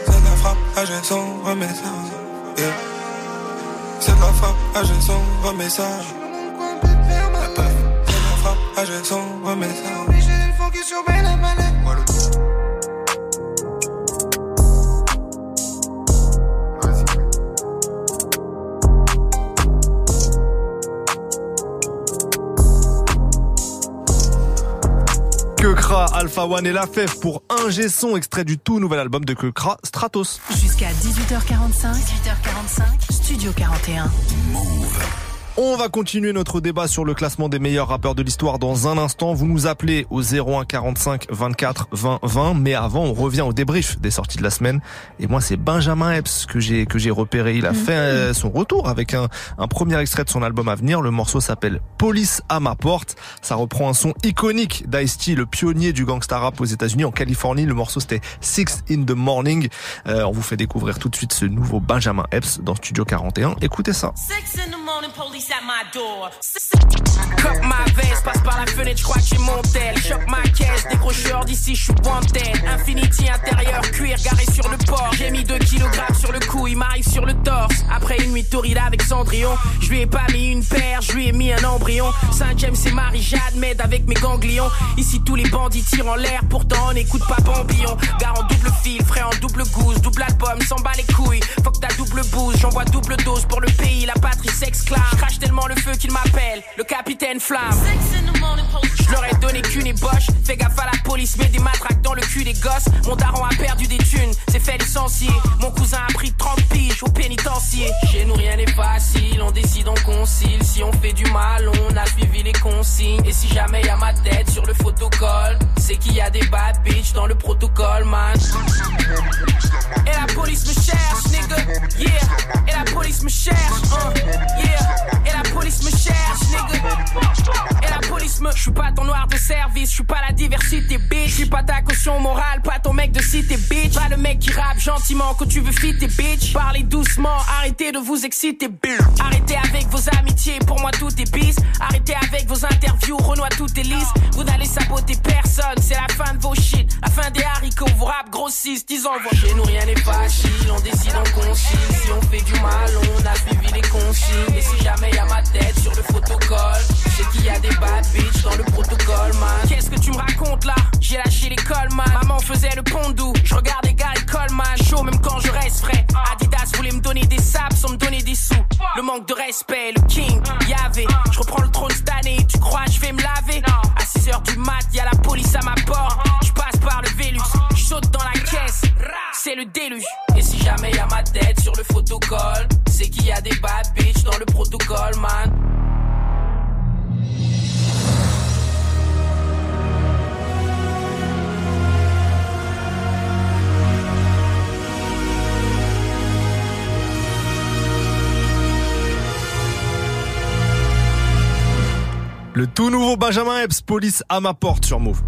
C'est de la frappe, AG son, remets ça. Yeah. C'est de la frappe, AG son, remets ça. Frappe, AG son, remets ça. Obligé de focus sur Ben. Kekra, Alpha One et La Fève pour un son extrait du tout nouvel album de Kekra, Stratos. Jusqu'à 18h45, 18h45, Studio 41. On va continuer notre débat sur le classement des meilleurs rappeurs de l'histoire dans un instant. Vous nous appelez au 01 45 24 20 20. Mais avant, on revient au débrief des sorties de la semaine. Et moi, c'est Benjamin Epps que j'ai que j'ai repéré. Il a fait euh, son retour avec un, un premier extrait de son album à venir. Le morceau s'appelle Police à ma porte. Ça reprend un son iconique d'Ice-T, le pionnier du gangsta rap aux États-Unis, en Californie. Le morceau c'était Six in the Morning. Euh, on vous fait découvrir tout de suite ce nouveau Benjamin Epps dans Studio 41. Écoutez ça. Six in the morning, police Cop ma veste, passe par la fenêtre, je que j'ai mon. Chope ma caisse, décrocheur d'ici, je suis. Infinity intérieur, cuir garé sur le port. J'ai mis 2 kg sur le cou, il m'arrive sur le torse. Après une nuit torride avec Cendrillon, je lui ai pas mis une paire, je lui ai mis un embryon. Saint-James et Marie-Jade avec mes ganglions. Ici tous les bandits tirent en l'air, pourtant on n'écoute pas Bambillon. Gare en double fil, frais en double gousse, double album, s'en bat les couilles. Faut que t'as double bouse, j'envoie double dose pour le pays, la patrie s'exclame. Tellement le feu qu'il m'appelle, le capitaine flamme. Je leur ai donné qu'une ébauche. Fais gaffe à la police, mets des matraques dans le cul des gosses. Mon daron a perdu des thunes, c'est fait licencier. Mon cousin a pris 30 piges au pénitencier. Chez nous rien n'est facile, on décide, on concile. Si on fait du mal, on a suivi les consignes. Et si jamais y a ma tête sur le photocall, c'est qu'il y a des bad bitch dans le protocole, man. Et la police me cherche, nigga, yeah. Et la police me cherche, uh, yeah. Et la police me cherche, nigga. Et la police me. Je suis pas ton noir de service, je suis pas la diversité, bitch. Je suis pas ta caution morale, pas ton mec de cité, bitch. Pas le mec qui rappe gentiment quand tu veux fitter, bitch. Parlez doucement, arrêtez de vous exciter, bitch. Arrêtez avec vos amitiés, pour moi tout est bis. Arrêtez avec vos interviews, Renoir tout est lisse. Vous n'allez saboter personne, c'est la fin de vos shit. La fin des haricots, vos rap grossissent, disons vos. Chez nous rien n'est facile, on décide, on concile. Si on fait du mal, on a suivi les consignes. Et si jamais y a ma tête sur le photocall, c'est qu'il y a des bad bitch dans le protocole, man. Qu'est-ce que tu me racontes là? J'ai lâché l'école, man. Maman faisait le pondou, je regardais Gary Coleman. Chaud même quand je reste frais. Adidas voulait me donner des saps sans me donner des sous. Le manque de respect, le king, y'avait. Je reprends le trône cette année, tu crois je vais me laver? À 6h du mat, y a la police à ma porte. Je passe par le Vélux, je saute dans la caisse. C'est le déluge. Et si jamais y a ma tête sur le photocall, c'est qu'il y a des bad Le tout nouveau Benjamin Epps, police à ma porte sur Move.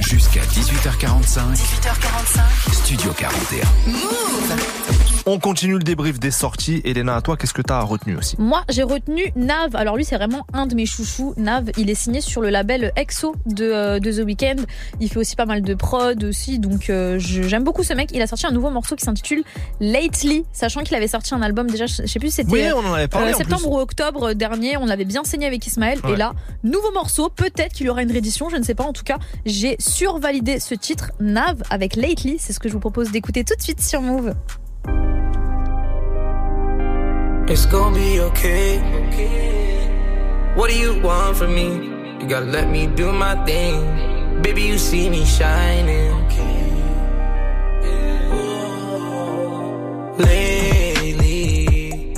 Jusqu'à 18h45. 18h45. Studio 41. On continue le débrief des sorties. Elena, à toi, qu'est-ce que t'as retenu aussi? Moi, j'ai retenu Nav. Alors lui, c'est vraiment un de mes chouchous. Nav, il est signé sur le label EXO de, euh, de The Weeknd. Il fait aussi pas mal de prod aussi, donc euh, j'aime beaucoup ce mec. Il a sorti un nouveau morceau qui s'intitule Lately, sachant qu'il avait sorti un album déjà, je sais plus c'était Oui, on en avait parlé, en septembre plus. ou octobre dernier. On l'avait bien saigné avec Ismaël. Ouais. Et là, nouveau morceau. Peut-être qu'il y aura une réédition, je ne sais pas. En tout cas, j'ai survalidé ce titre Nav avec Lately. C'est ce que je vous propose d'écouter tout de suite sur Move. It's gonna be okay. What do you want from me? You gotta let me do my thing. Baby, you see me shining. Lately,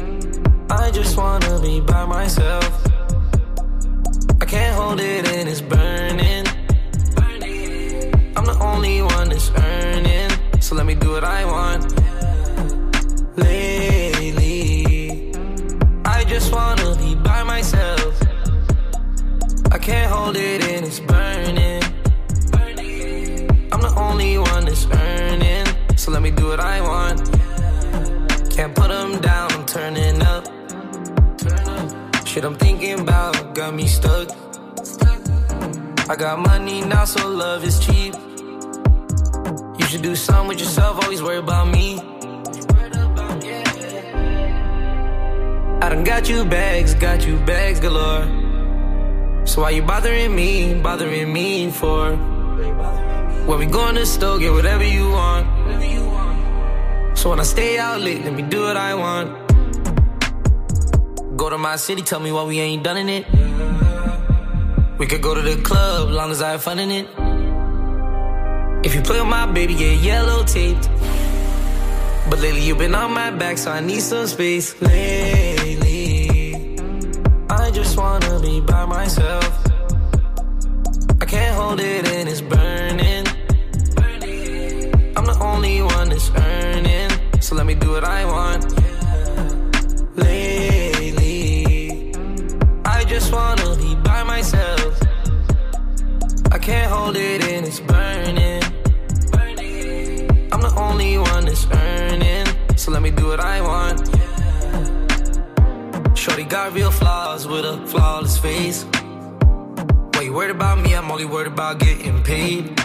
I just wanna be by myself. I can't hold it and it's burning. I'm the only one that's earning, so let me do what I want. Lately, just wanna be by myself. I can't hold it and it's burning. I'm the only one that's earning, so let me do what I want. Can't put them down, I'm turning up. Shit I'm thinking about got me stuck. I got money now, so love is cheap. You should do something with yourself, always worry about me. I done got you bags, got you bags galore. So why you bothering me, bothering me for? When we go in the store, get whatever you want. So when I stay out late, let me do what I want. Go to my city, tell me why we ain't done in it. We could go to the club, long as I have fun in it. If you play with my baby, get yellow taped. But lately you've been on my back, so I need some space. Lately, I just wanna be by myself. I can't hold it and it's burning. I'm the only one that's earning, so let me do what I want. Lately, I just wanna be by myself. I can't hold it and it's burning. I'm the only one that's earning, so let me do what I want. Shorty got real flaws with a flawless face. Why you worried about me? I'm only worried about getting paid.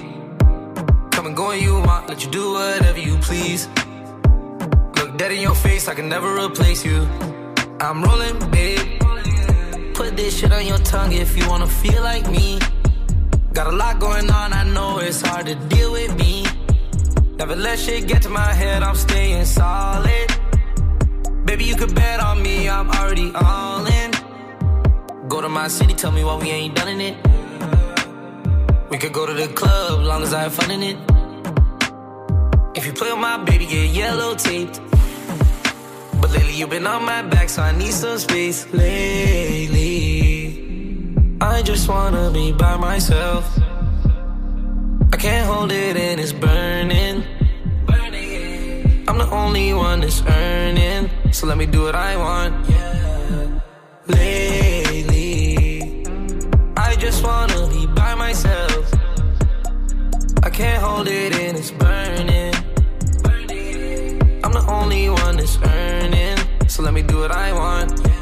Come and go when you want, let you do whatever you please. Look dead in your face, I can never replace you. I'm rolling, babe. Put this shit on your tongue if you wanna feel like me. Got a lot going on, I know it's hard to deal with me. Never let shit get to my head, I'm staying solid. Baby, you could bet on me, I'm already all in. Go to my city, tell me why we ain't done in it. We could go to the club, long as I have fun in it. If you play with my baby, get yellow taped. But lately you've been on my back, so I need some space. Lately, I just wanna be by myself. I can't hold it and it's burning. I'm the only one that's earning, so let me do what I want. Lately, I just wanna be by myself. I can't hold it and it's burning. I'm the only one that's earning, so let me do what I want. Move.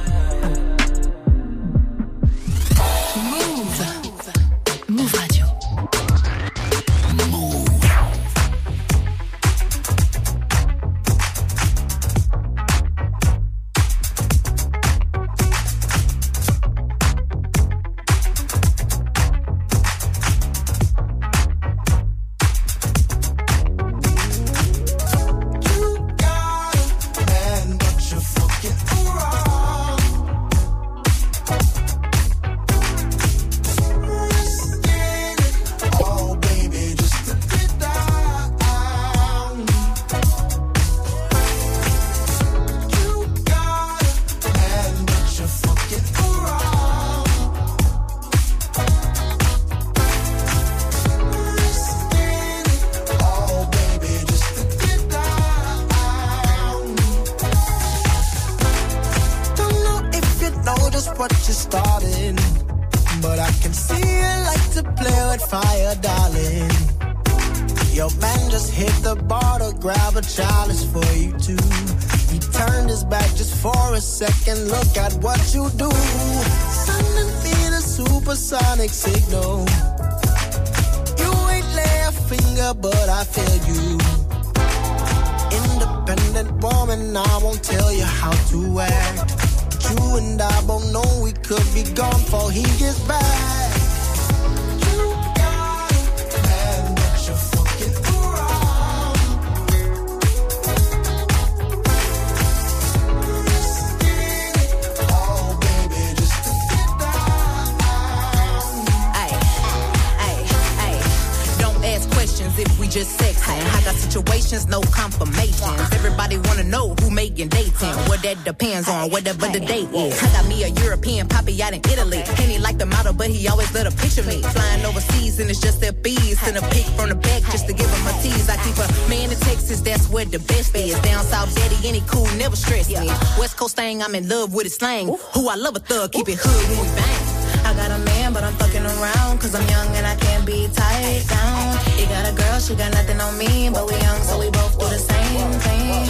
Just sexing. I got situations, no confirmations. Everybody wanna know who making dating. What that depends on, whatever the date is. I got me a European poppy out in Italy. And he like the model, but he always let her picture me. Flying overseas and it's just their bees. Send a pic from the back just to give him a tease. I keep a man in Texas, that's where the best is. Down south, daddy, any cool, never stress me. West Coast thing, I'm in love with his slang. Who I love a thug, keep it hood when we bang. I got a man, but I'm fucking around. Cause I'm young and I can't be tied down. You got a girl, she got nothing on me. But we young, so we both do the same thing.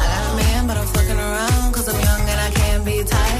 I got a man, but I'm fucking around. Cause I'm young and I can't be tied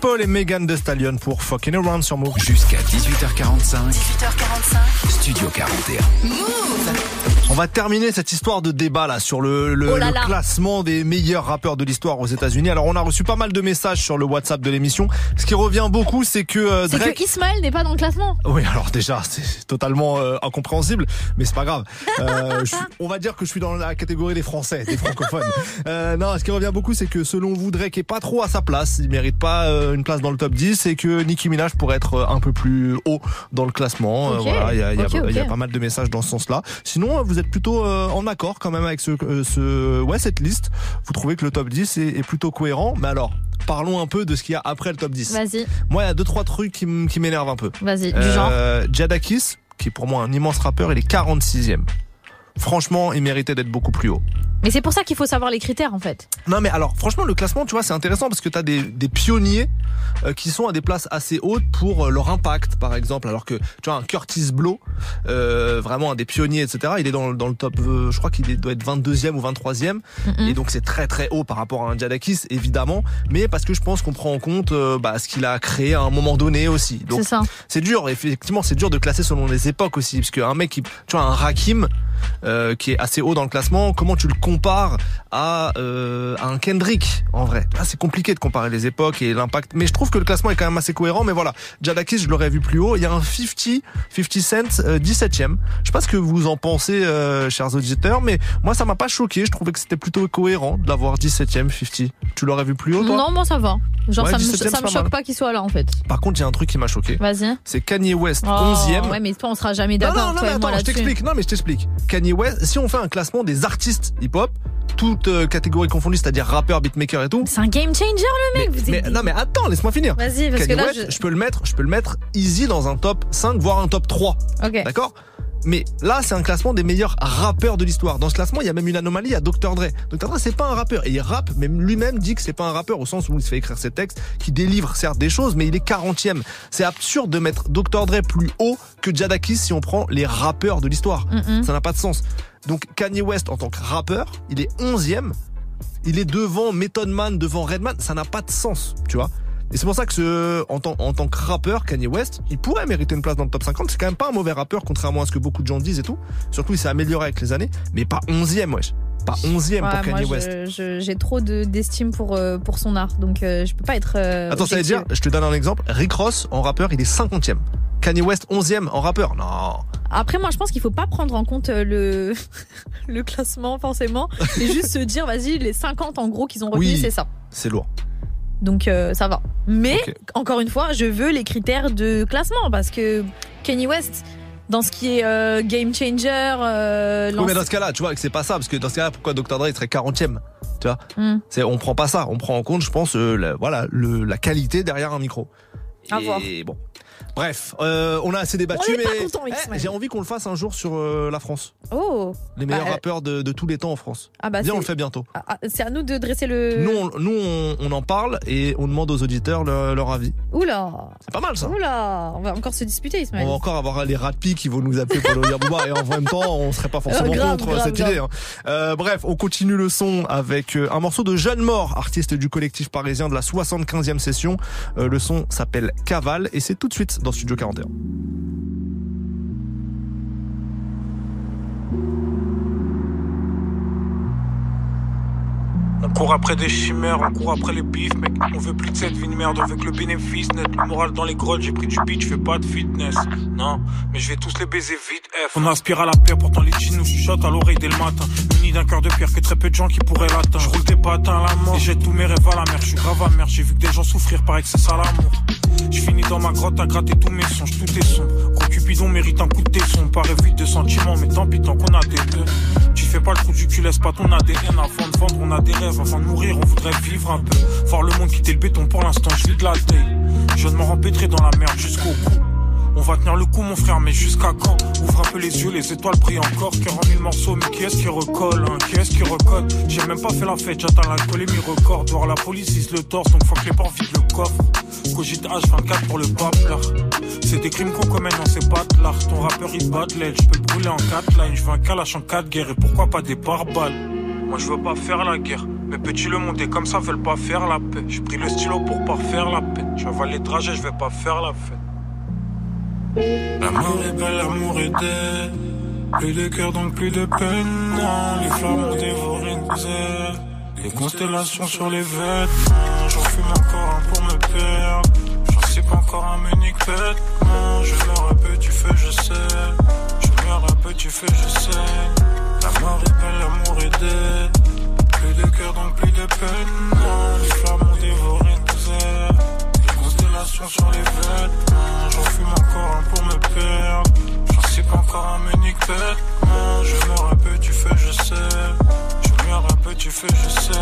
People et Megan Thee Stallion pour Fucking Around sur Move. Jusqu'à 18h45, 18h45. Studio 41. On va terminer cette histoire de débat là sur le, le- Oh là le là. classement des meilleurs rappeurs de l'histoire aux États-Unis. Alors on a reçu pas mal de messages sur le WhatsApp de l'émission. Ce qui revient beaucoup, c'est que euh, C'est Drake. que Ismaël n'est pas dans le classement. Oui, alors déjà, c'est totalement euh, incompréhensible, mais c'est pas grave. Euh, je on va dire que je suis dans la catégorie des Français, des francophones. Euh, non, ce qui revient beaucoup, c'est que selon vous, Drake est pas trop à sa place. Il mérite pas euh, une place dans le top 10 et que Nicki Minaj pourrait être euh, un peu plus haut dans le classement. Voilà, il y a, y a- y pas mal de messages dans ce sens-là. Sinon, euh, vous êtes plutôt euh, en accord quand même avec ce, euh, ce, ouais, cette liste. Vous trouvez que le top 10 est, est plutôt cohérent. Mais alors, parlons un peu de ce qu'il y a après le top 10. Vas-y, Moi, il y a deux, trois trucs qui m'énervent un peu. vas-y, du genre. Euh, Jadakis, qui est pour moi un immense rappeur, il est 46e. Franchement, il méritait d'être beaucoup plus haut. Mais c'est pour ça qu'il faut savoir les critères en fait. Non mais alors franchement le classement tu vois c'est intéressant parce que tu as des, des pionniers euh, qui sont à des places assez hautes pour euh, leur impact par exemple alors que tu vois un Curtis Blow euh, vraiment un des pionniers etc il est dans, dans le top euh, je crois qu'il doit être 22e ou 23e Mhm. et donc c'est très très haut par rapport à un Jadakis évidemment mais parce que je pense qu'on prend en compte euh, bah, ce qu'il a créé à un moment donné aussi donc C'est ça. c'est dur effectivement c'est dur de classer selon les époques aussi parce qu'un mec qui tu vois un Rakim euh, qui est assez haut dans le classement comment tu le compares à, euh, à un Kendrick en vrai Là, c'est compliqué de comparer les époques et l'impact mais je trouve que le classement est quand même assez cohérent mais voilà Jadakis je l'aurais vu plus haut il y a un 50 50 Cent euh, 17ème je sais pas ce que vous en pensez euh, chers auditeurs mais moi ça m'a pas choqué je trouvais que c'était plutôt cohérent de l'avoir 17ème 50 tu l'aurais vu plus haut toi? Non, moi ça va. Genre Ouais, ça me, 17e, ça me pas choque mal. pas qu'il soit là en fait. par contre il y a un truc qui m'a choqué Vas-y. c'est Kanye West Oh, 11ème Ouais, mais toi on sera jamais non, d'accord non, non, toi mais attends, je t'explique. Non, mais je t'explique. Kanye West, si on fait un classement des artistes hip-hop, toutes euh, catégories confondues, c'est-à-dire rappeur, beatmaker et tout. C'est un game changer le mec. vous Mais, non mais attends, laisse-moi finir. Vas-y, parce Kanye que là, West, je- je... peux le mettre, je peux le mettre easy dans un top 5 voire un top 3. Ok. D'accord? Mais là, c'est un classement des meilleurs rappeurs de l'histoire. Dans ce classement, il y a même une anomalie, il y a Dr. Dre. Dr. Dre, c'est pas un rappeur. Et il rappe, mais lui-même dit que c'est pas un rappeur au sens où il se fait écrire ses textes, qui délivre certes des choses, mais il est 40e. C'est absurde de mettre Dr. Dre plus haut que Jadakis si on prend les rappeurs de l'histoire. Ça n'a pas de sens. Donc Kanye West, en tant que rappeur, il est 11e. Il est devant Method Man, devant Redman. Ça n'a pas de sens, tu vois. Et c'est pour ça que ce, en, tant, en tant que rappeur, Kanye West, il pourrait mériter une place dans le top 50. C'est quand même pas un mauvais rappeur, contrairement à ce que beaucoup de gens disent et tout. Surtout, il s'est amélioré avec les années, mais pas 11e, wesh. Pas 11e Ouais, pour Kanye moi, West. j'ai trop de- d'estime pour, euh, pour son art, donc euh, je peux pas être. euh, Attends, ça veut dire, je te donne un exemple. Rick Ross, en rappeur, il est 50e. Kanye West, 11e en rappeur. Non. Après, moi, je pense qu'il faut pas prendre en compte le, le classement, forcément, et juste se dire, vas-y, les 50 en gros qu'ils ont retenus, Oui. c'est ça. C'est lourd. Donc euh, ça va. Mais encore une fois, je veux les critères de classement parce que Kanye West, dans ce qui est euh, game changer, euh, Oui, mais dans ce cas-là, tu vois que c'est pas ça, parce que dans ce cas-là, pourquoi Dr. Dre il serait 40e Tu vois? Hmm. C'est, on prend pas ça, on prend en compte, je pense, euh, la, voilà, le, la qualité derrière un micro. À et voir. bon. Bref, euh, on a assez débattu, mais Eh, j'ai envie qu'on le fasse un jour sur euh, la France. Oh. Les meilleurs Bah, rappeurs de, de tous les temps en France. Ah bah, Viens, on le fait bientôt. Ah, ah, c'est à nous de dresser le. Nous, on, nous on, on en parle et on demande aux auditeurs leur, leur avis. Oula. C'est pas mal ça. Oula. On va encore se disputer, Ismaël. On va encore avoir les rapis qui vont nous appeler pour nous dire et en même temps on serait pas forcément Euh, grave, contre grave, cette grave. idée. hein. Euh, bref, on continue le son avec un morceau de Jeanne Mort, artiste du collectif parisien de la 75e session. Le son s'appelle Cavale et c'est tout de suite dans Studio 41. On court après des chimères, on court après les bifs, mec. On veut plus de cette vie de merde, on le bénéfice net. Le moral dans les grottes, j'ai pris du beat, je fais pas de fitness. Non, mais je vais tous les baiser vite, F. On aspire à la paix, pourtant les jeans nous chuchotent à l'oreille dès le matin. Muni d'un cœur de pierre que très peu de gens qui pourraient l'atteindre. Je roule des patins à la mort, et jette tous mes rêves à la mer. Je suis grave amer, j'ai vu que des gens souffrir, paraît que ça l'amour. Je finis dans ma grotte à gratter tous mes songes, tout est sombre. Cupidon mérite un coup de tesson, paraît vide de sentiments, mais tant pis tant qu'on a des deux. Tu fais pas le trou du cul, laisse pas ton ADN avant de vendre, on a des rêves, avant de mourir, on voudrait vivre un peu. Voir le monde quitter le béton pour l'instant, je de la taille. Je viens de me rempêtrer dans la merde jusqu'au cou. On va tenir le coup, mon frère, mais jusqu'à quand? Ouvre un peu les yeux, les étoiles brillent encore. 40 000 morceaux, mais qui est-ce qui recolle hein? Qui est-ce qui recode J'ai même pas fait la fête, j'attends l'alcool et mes records. Dehors, la police vise le torse, donc faut que les porcs vident le coffre. Cogite H24 pour le pape, là. C'est des crimes qu'on commet, c'est pas de l'art. Ton rappeur, il bat l'aile, je peux le brûler en 4 lines. Je veux un calache en 4 guerres, et pourquoi pas des pare-balles? Moi, je veux pas faire la guerre. Mes petits le monde est comme ça, veulent pas faire la paix. J'ai pris le stylo pour pas faire la paix. J'avale les trajets, je vais pas faire la fête. L'amour est belle, l'amour est. Plus de cœur, donc plus de peine. Non, les flammes ont dévoré nos. Les constellations sur les vêtements. J'en fume encore un pour me perdre. J'en sais pas encore un unique vêtement. Je meurs un peu, tu fais, je sais. Je meurs un peu, tu fais, je sais. La mort est belle, l'amour est. Plus de cœur, donc plus de peine. Non, les flammes ont dévoré nos. J'en fume encore un pour me perdre. J'en sais pas encore un unique vêtement. Je meurs un peu, tu fais, je sais. Je meurs un peu, tu fais, je sais.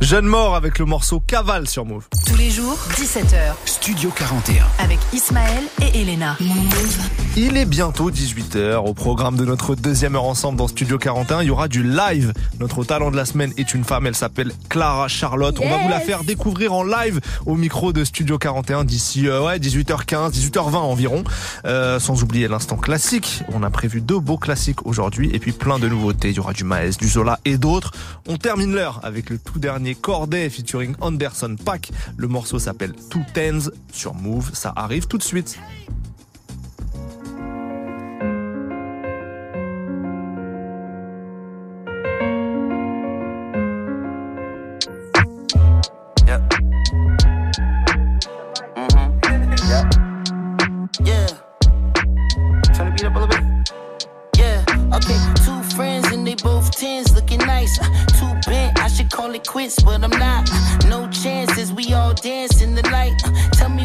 Jeanne Mort avec le morceau Cavale sur Move. Tous les jours, 17h. Studio 41. Avec Ismaël et Elena. Il est bientôt 18h. Au programme de notre deuxième heure ensemble dans Studio 41, il y aura du live. Notre talent de la semaine est une femme, elle s'appelle Clara Charlotte. On va vous la faire découvrir en live au micro de Studio 41 d'ici euh, ouais, 18h15, 18h20 environ. Euh, sans oublier l'instant classique. On a prévu deux beaux classiques aujourd'hui et puis plein de nouveautés. Il y aura du Maes, du Zola et d'autres. On termine l'heure avec le tout dernier Corday featuring Anderson Pack. Le morceau s'appelle Two Tens sur Move. Ça arrive tout de suite. Quits, but I'm not. No chances, we all dance in the light.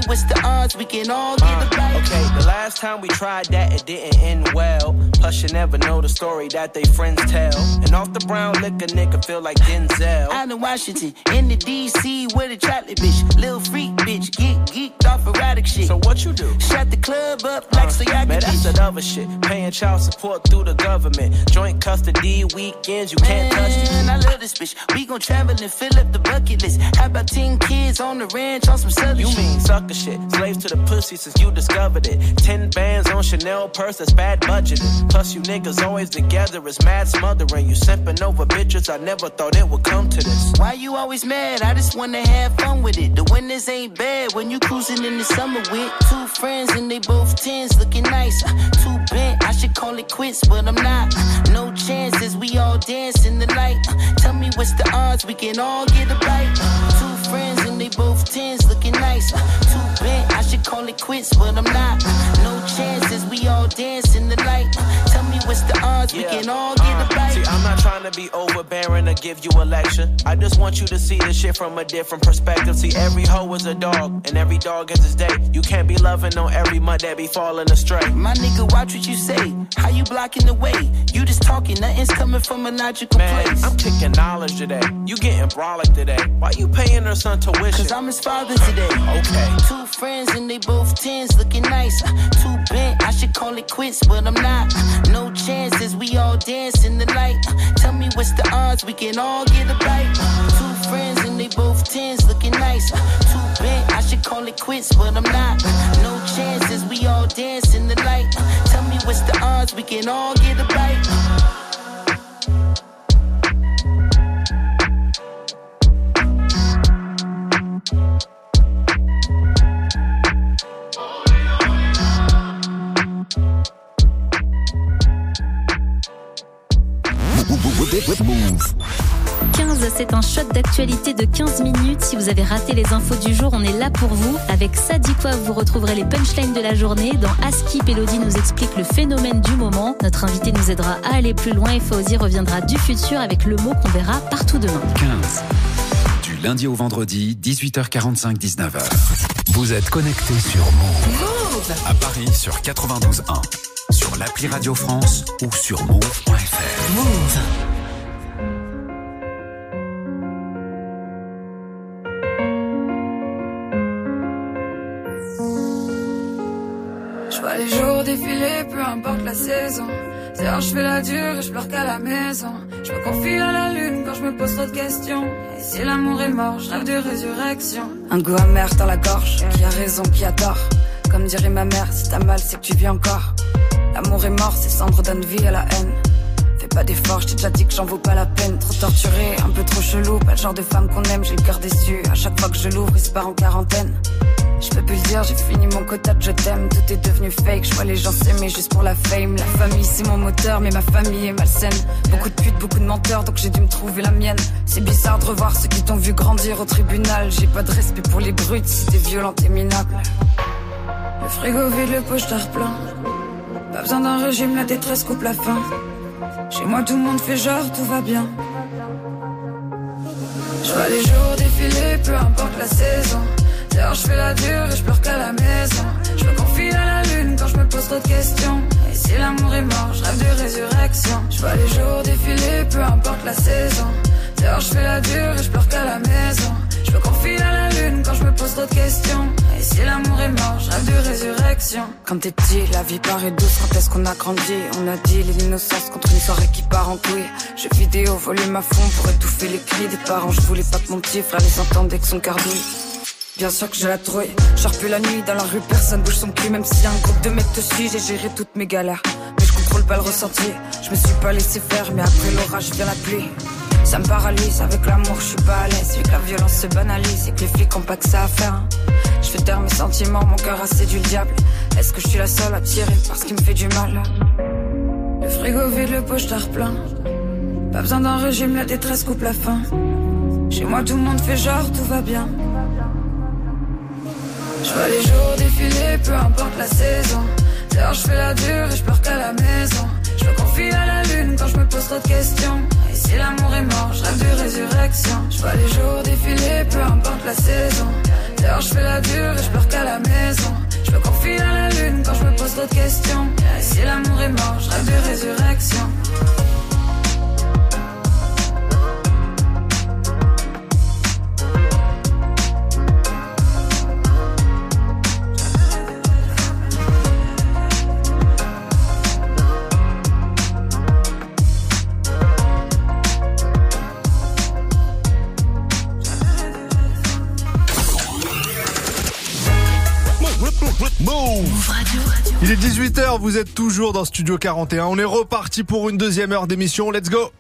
Uh, what's the odds we can all get a bite. Okay, the last time we tried that, it didn't end well. Plus, you never know the story that they friends tell. And off the brown liquor, nigga feel like Denzel. Out in Washington, in the DC with a chocolate bitch. Little freak bitch, get geeked off erratic shit. So what you do? Shut the club up like so y'all Man, that's that other shit. Paying child support through the government. Joint custody weekends, you can't touch it. I love this bitch. We gon' travel and fill up the bucket list. How about 10 kids on the ranch on some southern You mean sucker Slaves to the pussy since you discovered it. Ten bands on Chanel purse, that's bad budgeting. Plus, you niggas always together, it's mad smothering. You simping over bitches, I never thought it would come to this. Why you always mad? I just wanna have fun with it. The winters ain't bad when you cruising in the summer with two friends and they both tens looking nice. Uh, Too bent, I should call it quits, but I'm not. Uh, No chances, we all dance in the light. Uh, Tell me what's the odds we can all get a bite. Two friends and they both tens looking nice. Too bent, I should call it quits, but I'm not. No chances, we all dance in the light. Uh, what's the odds we can all get a bite. See, I'm not trying to be overbearing or give you a lecture. I just want you to see the shit from a different perspective. See, every hoe is a dog, and every dog is his day. You can't be loving on every mud that be falling astray. My nigga, watch what you say. How you blocking the way? You just talking, nothing's coming from a logical Man, place. I'm kicking knowledge today. You getting brolic today. Why you paying her son tuition? Cause I'm his father today. Okay. Two friends and they both tens looking nice. Uh, Too bent, I should call it quits, but I'm not. Uh, No chances, we all dance in the light. Uh, Tell me what's the odds we can all get a bite. Two friends and they both tens looking nice. Too bent, I should call it quits, but I'm not. No chances, we all dance in the light. Uh, Tell me what's the odds we can all get a bite. Move. 15, c'est un shot d'actualité de 15 minutes. Si vous avez raté les infos du jour, on est là pour vous. Avec ça dit quoi, vous retrouverez les punchlines de la journée. Dans Askip, Elodie nous explique le phénomène du moment. Notre invité nous aidera à aller plus loin et Fauzi reviendra du futur avec le mot qu'on verra partout demain. 15. Du lundi au vendredi, 18h45, 19h. Vous êtes connecté sur Move. À Paris sur 92.1. Sur l'appli Radio France ou sur move.fr. Move. Jours défiler, peu importe la saison. D'ailleurs, je fais la dure et je pleure qu'à la maison. Je me confie à la lune quand je me pose trop de questions. Et si l'amour est mort, je rêve de résurrection. Un goût amer dans la gorge, qui a raison, qui a tort. Comme dirait ma mère, si t'as mal, c'est que tu vis encore. L'amour est mort, ses cendres donnent vie à la haine. Fais pas d'efforts, je t'ai déjà dit que j'en vaux pas la peine. Trop torturé, un peu trop chelou, pas le genre de femme qu'on aime, j'ai le cœur déçu. À chaque fois que je l'ouvre, il se part en quarantaine. Je peux plus le dire, j'ai fini mon quota de je t'aime. Tout est devenu fake, je vois les gens s'aimer juste pour la fame. La famille c'est mon moteur, mais ma famille est malsaine. Beaucoup de putes, beaucoup de menteurs, donc j'ai dû me trouver la mienne. C'est bizarre de revoir ceux qui t'ont vu grandir au tribunal. J'ai pas de respect pour les brutes, si t'es violent, t'es minable. Le frigo vide, le pochetard plein. Pas besoin d'un régime, la détresse coupe la faim. Chez moi tout le monde fait genre, tout va bien. Je vois les jours défiler, peu importe la saison. D'ailleurs, je fais la dure et je pleure qu'à la maison. Je me confie à la lune quand je me pose trop de questions. Et si l'amour est mort, je rêve de résurrection. Je vois les jours défiler, peu importe la saison. D'ailleurs, je fais la dure et je pleure qu'à la maison. Je me confie à la lune quand je me pose trop de questions. Et si l'amour est mort, je rêve de résurrection. Quand t'es petit, la vie paraît douce quand est-ce qu'on a grandi? On a dit l'innocence contre une soirée qui part en couille. Jeux vidéo, volume à fond pour étouffer les cris des parents. Je voulais pas que mon petit frère les entende que son cœur. Bien sûr que j'ai la trouille. Je plus la nuit dans la rue, personne bouge son cul. Même si un groupe de mecs te suit, j'ai géré toutes mes galères. Mais je contrôle pas le ressenti. Je me suis pas laissé faire, mais après l'orage vient la pluie. Ça me paralyse, avec l'amour je suis pas à l'aise. Vu que la violence se banalise et que les flics ont pas que ça à faire. hein. Je fais taire mes sentiments, mon cœur a séduit le diable. Est-ce que je suis la seule à tirer parce qu'il me fait du mal? Le frigo vide, le pochetard plein. Pas besoin d'un régime, la détresse coupe la faim. Chez moi tout le monde fait genre, tout va bien. Je vois les jours défiler, peu importe la saison. D'ailleurs, je fais la dure et je pleure qu'à la maison. Je me confie à la lune quand je me pose trop de questions. Et si l'amour est mort, je rêve de résurrection. Je vois les jours défiler, peu importe la saison. D'ailleurs, je fais la dure et je pleure qu'à la maison. Je me confie à la lune quand je me pose trop de questions. Et si l'amour est mort, je rêve de Il est 18h, vous êtes toujours dans Studio 41. On est reparti pour une deuxième heure d'émission. Let's go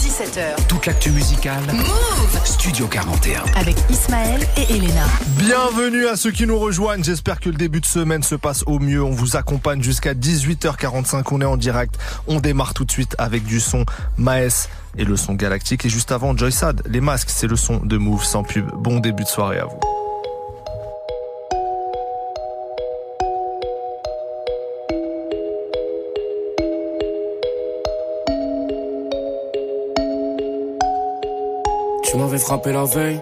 17h. 17h. Toute l'actu musicale. Move Studio 41. avec Ismaël et Elena. Bienvenue à ceux qui nous rejoignent. J'espère que le début de semaine se passe au mieux. On vous accompagne jusqu'à 18h45. On est en direct. On démarre tout de suite avec du son Maes et le son galactique. Et juste avant, Joy Sad. Les masques, c'est le son de Move sans pub. Bon début de soirée à vous. Frappé la veille,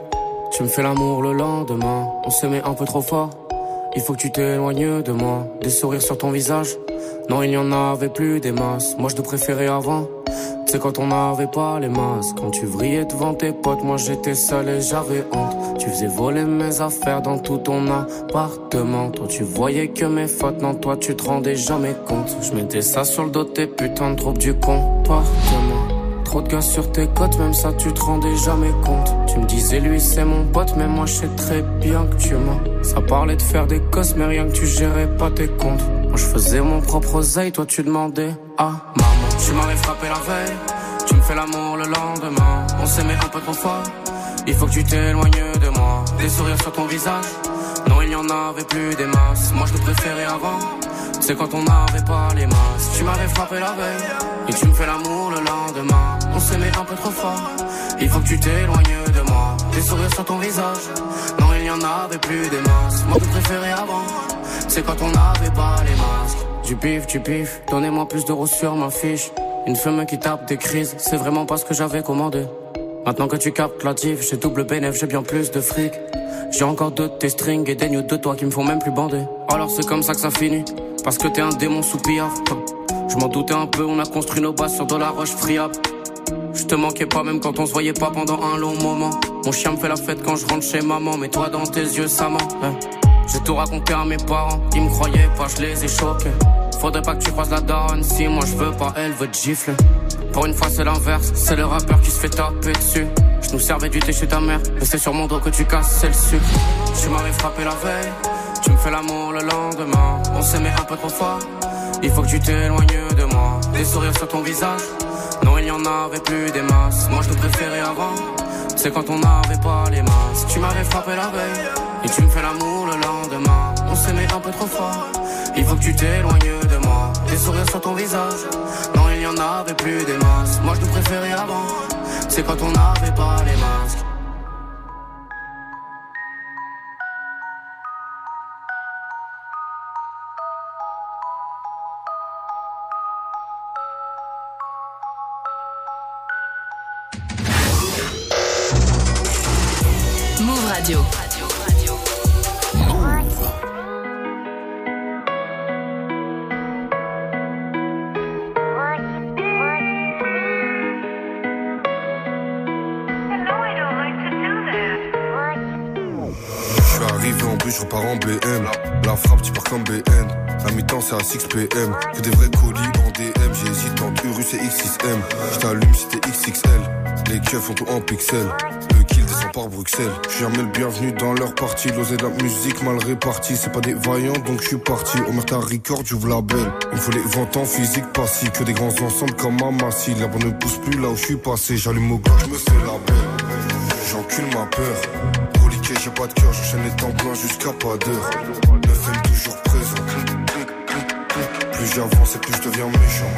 tu me fais l'amour le lendemain. On s'aimait un peu trop fort, il faut que tu t'éloignes de moi. Des sourires sur ton visage, non, il n'y en avait plus des masses. Moi je te préférais avant, c'est quand on n'avait pas les masques. Quand tu vrillais devant tes potes, moi j'étais seul et j'avais honte. Tu faisais voler mes affaires dans tout ton appartement. Toi tu voyais que mes fautes, non, toi tu te rendais jamais compte. Je mettais ça sur le dos tes putains de troupes du comportement. Trop de gars sur tes côtes, même ça tu te rendais jamais compte. Tu me disais lui c'est mon pote, mais moi je sais très bien que tu mens. Ça parlait de faire des cosses, mais rien que tu gérais pas tes comptes. Moi je faisais mon propre oseille, toi tu demandais à maman. Tu m'avais frappé la veille, tu me fais l'amour le lendemain. On s'aimait un peu trop fort, il faut que tu t'éloignes de moi. Des sourires sur ton visage, non il n'y en avait plus des masses. Moi je te préférais avant. C'est quand on n'avait pas les masses. Tu m'avais frappé la veille et tu me fais l'amour le lendemain. On s'aimait un peu trop fort. Il faut que tu t'éloignes de moi. Des sourires sur ton visage. Non, il n'y en avait plus des masses. Moi, je préférais avant. C'est quand on n'avait pas les masques. Du pif, du pif. Donnez-moi plus d'euros sur ma fiche. Une femme qui tape des crises. C'est vraiment pas ce que j'avais commandé. Maintenant que tu captes la div, j'ai double bénéf, j'ai bien plus de fric. J'ai encore deux de tes strings et des news de toi qui me font même plus bander. Alors c'est comme ça que ça finit. Parce que t'es un démon sous pillard. Je m'en doutais un peu, on a construit nos bases sur de la roche friable. Je te manquais pas même quand on se voyait pas pendant un long moment. Mon chien me fait la fête quand je rentre chez maman, mais toi dans tes yeux ça ment. hein. J'ai tout raconté à mes parents, ils me croyaient pas, je les ai choqués. Faudrait pas que tu croises la daronne, si moi je veux pas, elle veut te gifler. Pour une fois c'est l'inverse, c'est le rappeur qui se fait taper dessus. Je nous servais du thé chez ta mère, mais c'est sur mon dos que tu casses, le sucre. Tu m'avais frappé la veille, tu me fais l'amour le lendemain. On s'aimait un peu trop fort, il faut que tu t'éloignes de moi. Des sourires sur ton visage, non il n'y en avait plus des masses. Moi je te préférais avant, c'est quand on n'avait pas les masses. Tu m'avais frappé la veille, et tu me fais l'amour le lendemain. On s'aimait un peu trop fort, il faut que tu t'éloignes de moi. Des sourires sur ton visage, non il n'y en avait plus des masses. Moi je te préférais avant, c'est quand on n'avait pas les masques. Move Radio. La frappe, tu pars comme BN. À mi-temps, c'est à 6 PM. Que des vrais colis en DM. J'hésite entre Urus et X6M. Je t'allume si t'es XXL. Les keufs font tout en pixels. Le kill descend par Bruxelles. Je suis jamais le bienvenu dans leur partie. L'osé de la musique mal répartie. C'est pas des vaillants, donc je suis parti. Au Merta Record, j'ouvre la belle. Il me faut les ventes en physique passif. Que des grands ensembles comme Amassi. La bonne ne pousse plus là où je suis passé. J'allume au gars, je me fais la belle. J'encule ma peur. J'ai pas de cœur, j'enchaîne les temps pleins jusqu'à pas d'heure. 9 toujours présent. Plus j'avance et plus je deviens méchant.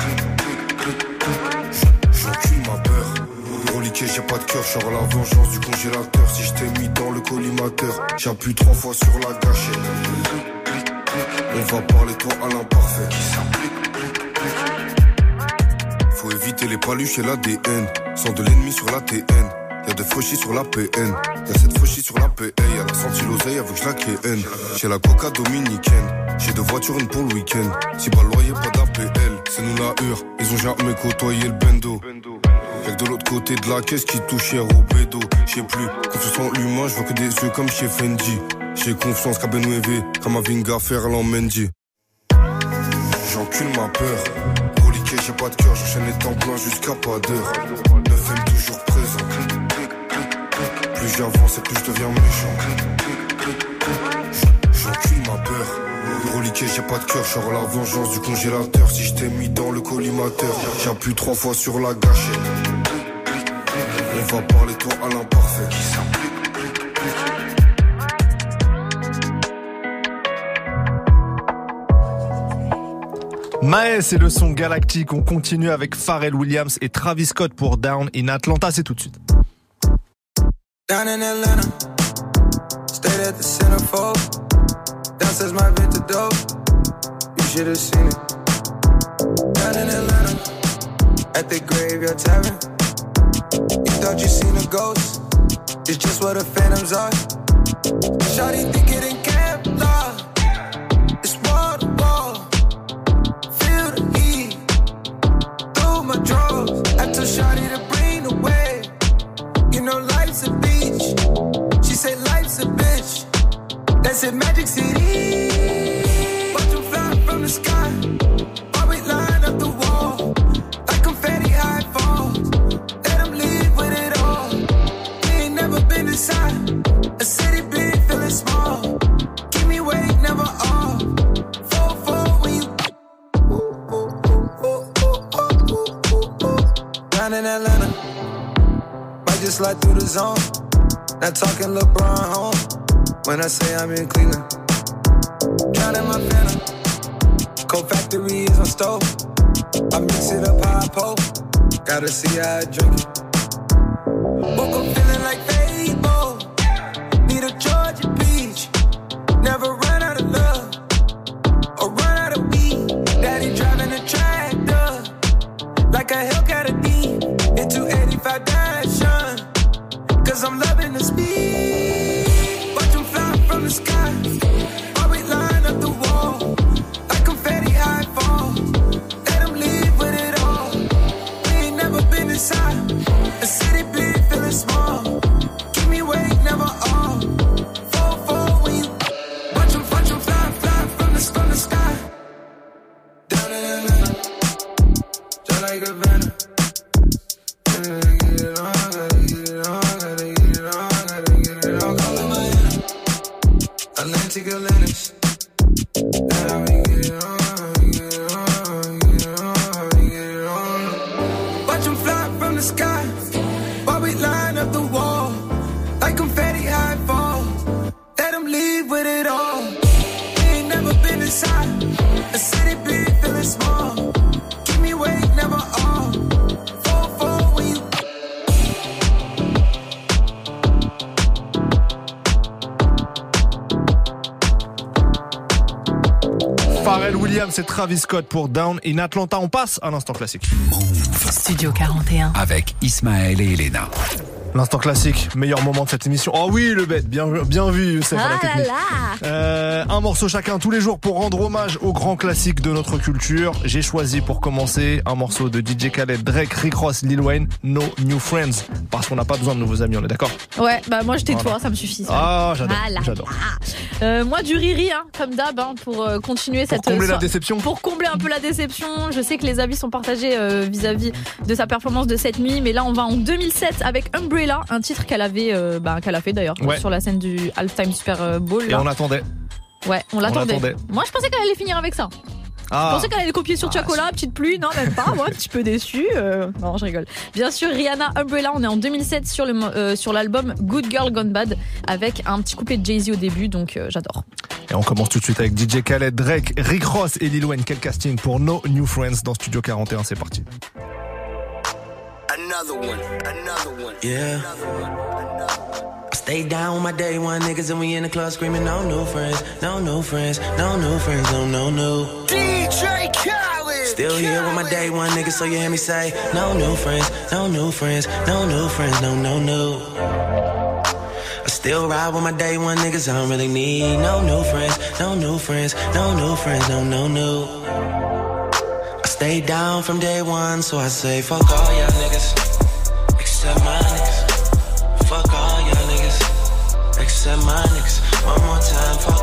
J'encule ma peur. Reliqué, j'ai pas de cœur, je la vengeance du congélateur. Si je t'ai mis dans le collimateur, j'appuie trois fois sur la gâchette. On va parler toi à l'imparfait. Faut éviter les paluches et l'ADN. Sans de l'ennemi sur la TN. Y'a des fauchis sur la PN. Y'a cette fauchis sur la PA. Y'a la senti l'oseille avec la KN. J'ai la coca dominicaine. J'ai deux voitures, une pour le week-end. Si pas le loyer, pas d'APL. C'est nous la hure. Ils ont jamais côtoyé le bendo. Y'a que de l'autre côté de la caisse qui touche hier au bédo. J'sais plus, confiance en l'humain, je vois que des yeux comme chez Fendi. J'ai confiance qu'à Benouévé, comme à Vinga Ferland Mendy. j'encule ma peur. Reliqué, j'ai pas de cœur, j'enchaîne les temps pleins jusqu'à pas d'heure. Plus j'avance et plus je deviens méchant. J'encule ma peur. Reliqué, j'ai pas de cœur, genre la vengeance du congélateur. Si je t'ai mis dans le collimateur, j'appuie trois fois sur la gâchette. On va parler toi à l'imparfait. Qui Maes et le son galactique. On continue avec Pharrell Williams et Travis Scott pour Down in Atlanta. C'est tout de suite. Down in Atlanta, stayed at the centerfold. Downstairs my vintage dope, you should have seen it. Down in Atlanta, at the graveyard tavern. You thought you seen a ghost, it's just what the phantoms are. Shawty think it in Kevlar, it's wall to wall. Feel the heat through my drawers. I told Shawty to bring the wave. You know life's a beach. That's in Magic City. Watch them fly from the sky. While we line up the wall. Like confetti high falls. Let them leave with it all. We ain't never been inside. A city big, feeling small. Keep me awake, never off. Four, four, when you down in Atlanta. Might just slide through the zone. Not talking LeBron home. When I say I'm in Cleveland. Drowning my phantom. Cold factory is on stove. I mix it up I pull. Gotta see how I drink it. Pharrell Williams et Travis Scott pour Down in Atlanta. On passe à l'instant classique. Studio 41. Avec Ismaël et Elena. L'instant classique, meilleur moment de cette émission. Oh oui, le bête, bien, bien vu, Youssef, à la Ah là technique. là Euh, un morceau chacun tous les jours pour rendre hommage aux grands classiques de notre culture. J'ai choisi pour commencer un morceau de DJ Khaled, Drake, Rick Ross, Lil Wayne, No New Friends. Parce qu'on n'a pas besoin de nouveaux amis, on est d'accord? Ouais, bah moi je tais Voilà. toi, ça me suffit. ça. Ah, j'adore, Voilà. j'adore. Euh, moi du riri, hein, comme d'hab, hein, pour euh, continuer cette combler la déception. Pour combler un peu la déception. Je sais que les avis sont partagés euh, vis-à-vis de sa performance de cette nuit, mais là on va en 2007 avec Umbrella, un titre qu'elle avait, euh, bah, qu'elle a fait d'ailleurs Ouais. sur la scène du halftime Super Bowl. Et on attendait. Ouais, on l'attendait. l'attendait. Moi je pensais qu'elle allait finir avec ça. Je Ah, pensais qu'elle allait copier sur Chacola, petite pluie, non même pas, moi un petit peu déçu. euh, non, je rigole. Bien sûr, Rihanna Umbrella, on est en 2007 sur le mo- euh, sur l'album Good Girl Gone Bad avec un petit couplet de Jay-Z au début, donc euh, j'adore. Et on commence tout de suite avec DJ Khaled, Drake, Rick Ross et Lil Wayne. Quel casting pour No New Friends dans Studio 41, c'est parti. Another one, another one. Yeah. I stay down with my day one niggas and we in the club screaming, no new friends, no new friends, no new friends, no, no, new. DJ Khaled. Still here with my day one niggas, so you hear me say, no new friends, no new friends, no new friends, no, no, new. I still ride with my day one niggas, I don't really need no new friends, no new friends, no new friends, no, no, new. I stay down from day one, so I say, fuck all y'all my niggas. One more time, fuck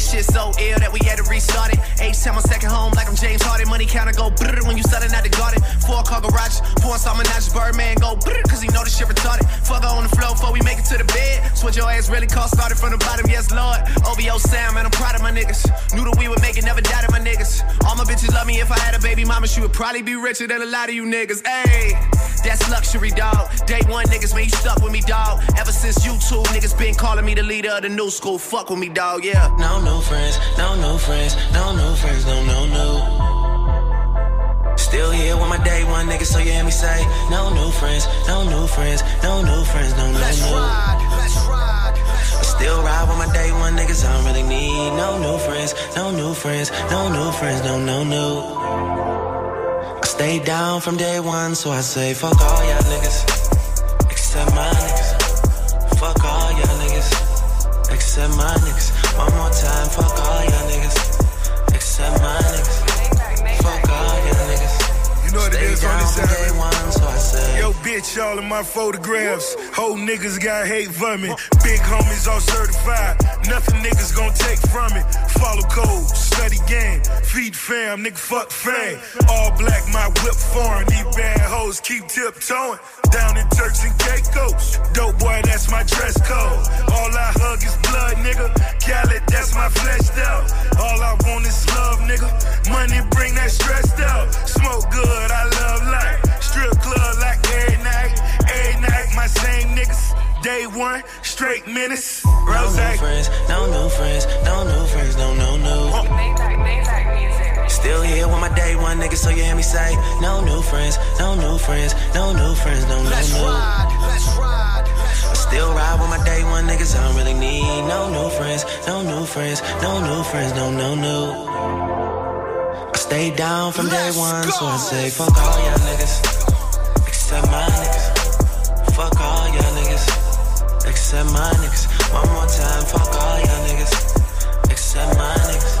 this shit so ill that we had to restart it. H time on second home like I'm James Harden. Money counter go brrr when you selling out the garden. Four car garage, pouring some menage, Birdman go brrr cause he know this shit retarded. Fuck on the floor before we make it to the bed. Switch your ass really cost started from the bottom, yes lord. OVO Sam, man, I'm proud of my niggas. Knew that we would make it, never doubted my niggas. All my bitches love me if I had a baby mama, she would probably be richer than a lot of you niggas. Ayy, that's luxury, dog. Day one niggas, man, you stuck with me, dog. Ever since you two niggas been calling me the leader of the new school. Fuck with me, dog, yeah. No new friends, no new friends, no new friends, no, no, no. Still here with my day one niggas, so you hear me say, no new friends, no new friends, no new friends, no, no, Let's no. ride, let's ride. I still ride with my day one niggas, I don't really need no new friends, no new friends, no new friends, no, no, no. I stay down from day one, so I say, fuck all y'all niggas, except my niggas. Fuck all y'all niggas, except my niggas. One more time, fuck all y'all niggas, except my niggas. Fuck all y'all niggas. You know what it is on this Stay day one, so I say. Yo, bitch, all of my photographs. Whole niggas got hate for me. Big homies all certified. Niggas gon' take from it. Follow code, study game. Feed fam, nigga, fuck fame. All black, my whip foreign. These bad hoes keep tiptoeing. Down in Turks and Caicos. Dope boy, that's my dress code. All I hug is blood, nigga. Khaled, that's my fleshed out. All I want is love, nigga. Money bring that stress out. Smoke good, I love life. Strip club like every night. Every night, my same niggas. Day one, straight minutes. Rose. No new friends, no new friends, no new friends, no, no, no. Still here with my day one niggas, so you hear me say, no new friends, no new friends, no new friends, no, no, Let's no. ride, let's ride. I still ride with my day one niggas, I don't really need no new friends, no new friends, no new friends, no, no, no. I stay down from day one, so I say, fuck all y'all niggas, except my niggas. Fuck all y'all niggas, except my niggas. One more time, fuck all y'all niggas, except my niggas.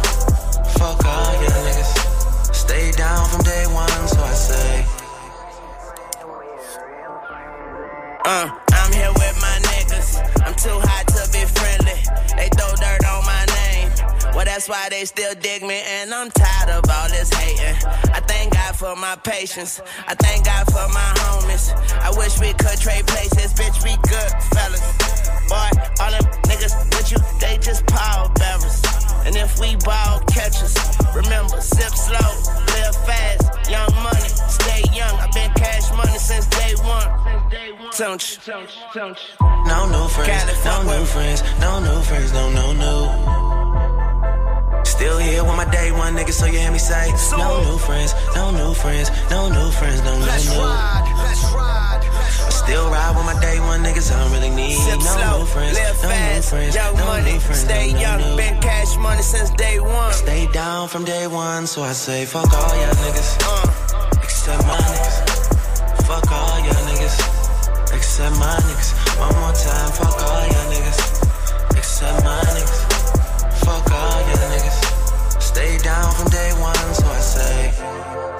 Fuck all y'all niggas. Stay down from day one, so I say. Uh, I'm here with my niggas. I'm too hot to be friendly. They throw dirt on my. Well, that's why they still dig me, and I'm tired of all this hating. I thank God for my patience. I thank God for my homies. I wish we could trade places, bitch. We good fellas. Boy, all them niggas with you, they just power bearers. And if we ball catchers, remember, sip slow, live fast, young money, stay young. I've been cash money since day one. Don't you? No new friends, no new friends, no new friends, no, no, no. Still here with my day one niggas, so you hear me say, no new friends, no new friends, no new friends, no, no, Let's no. ride, let's ride. I still ride with my day one niggas, I don't really need Sip no slow, new friends, live no new friends, young no money, new friends, stay no, no, young. no. Been cash money since day one. Stay down from day one, so I say, fuck all y'all niggas, Uh. except my niggas. Fuck all y'all niggas, except my niggas. One more time, fuck all y'all niggas, except my niggas. Fuck all y'all niggas. Down from day one, so I say.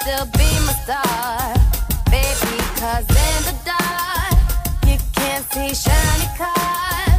still be my star, baby, cause in the dark, you can't see shiny cars.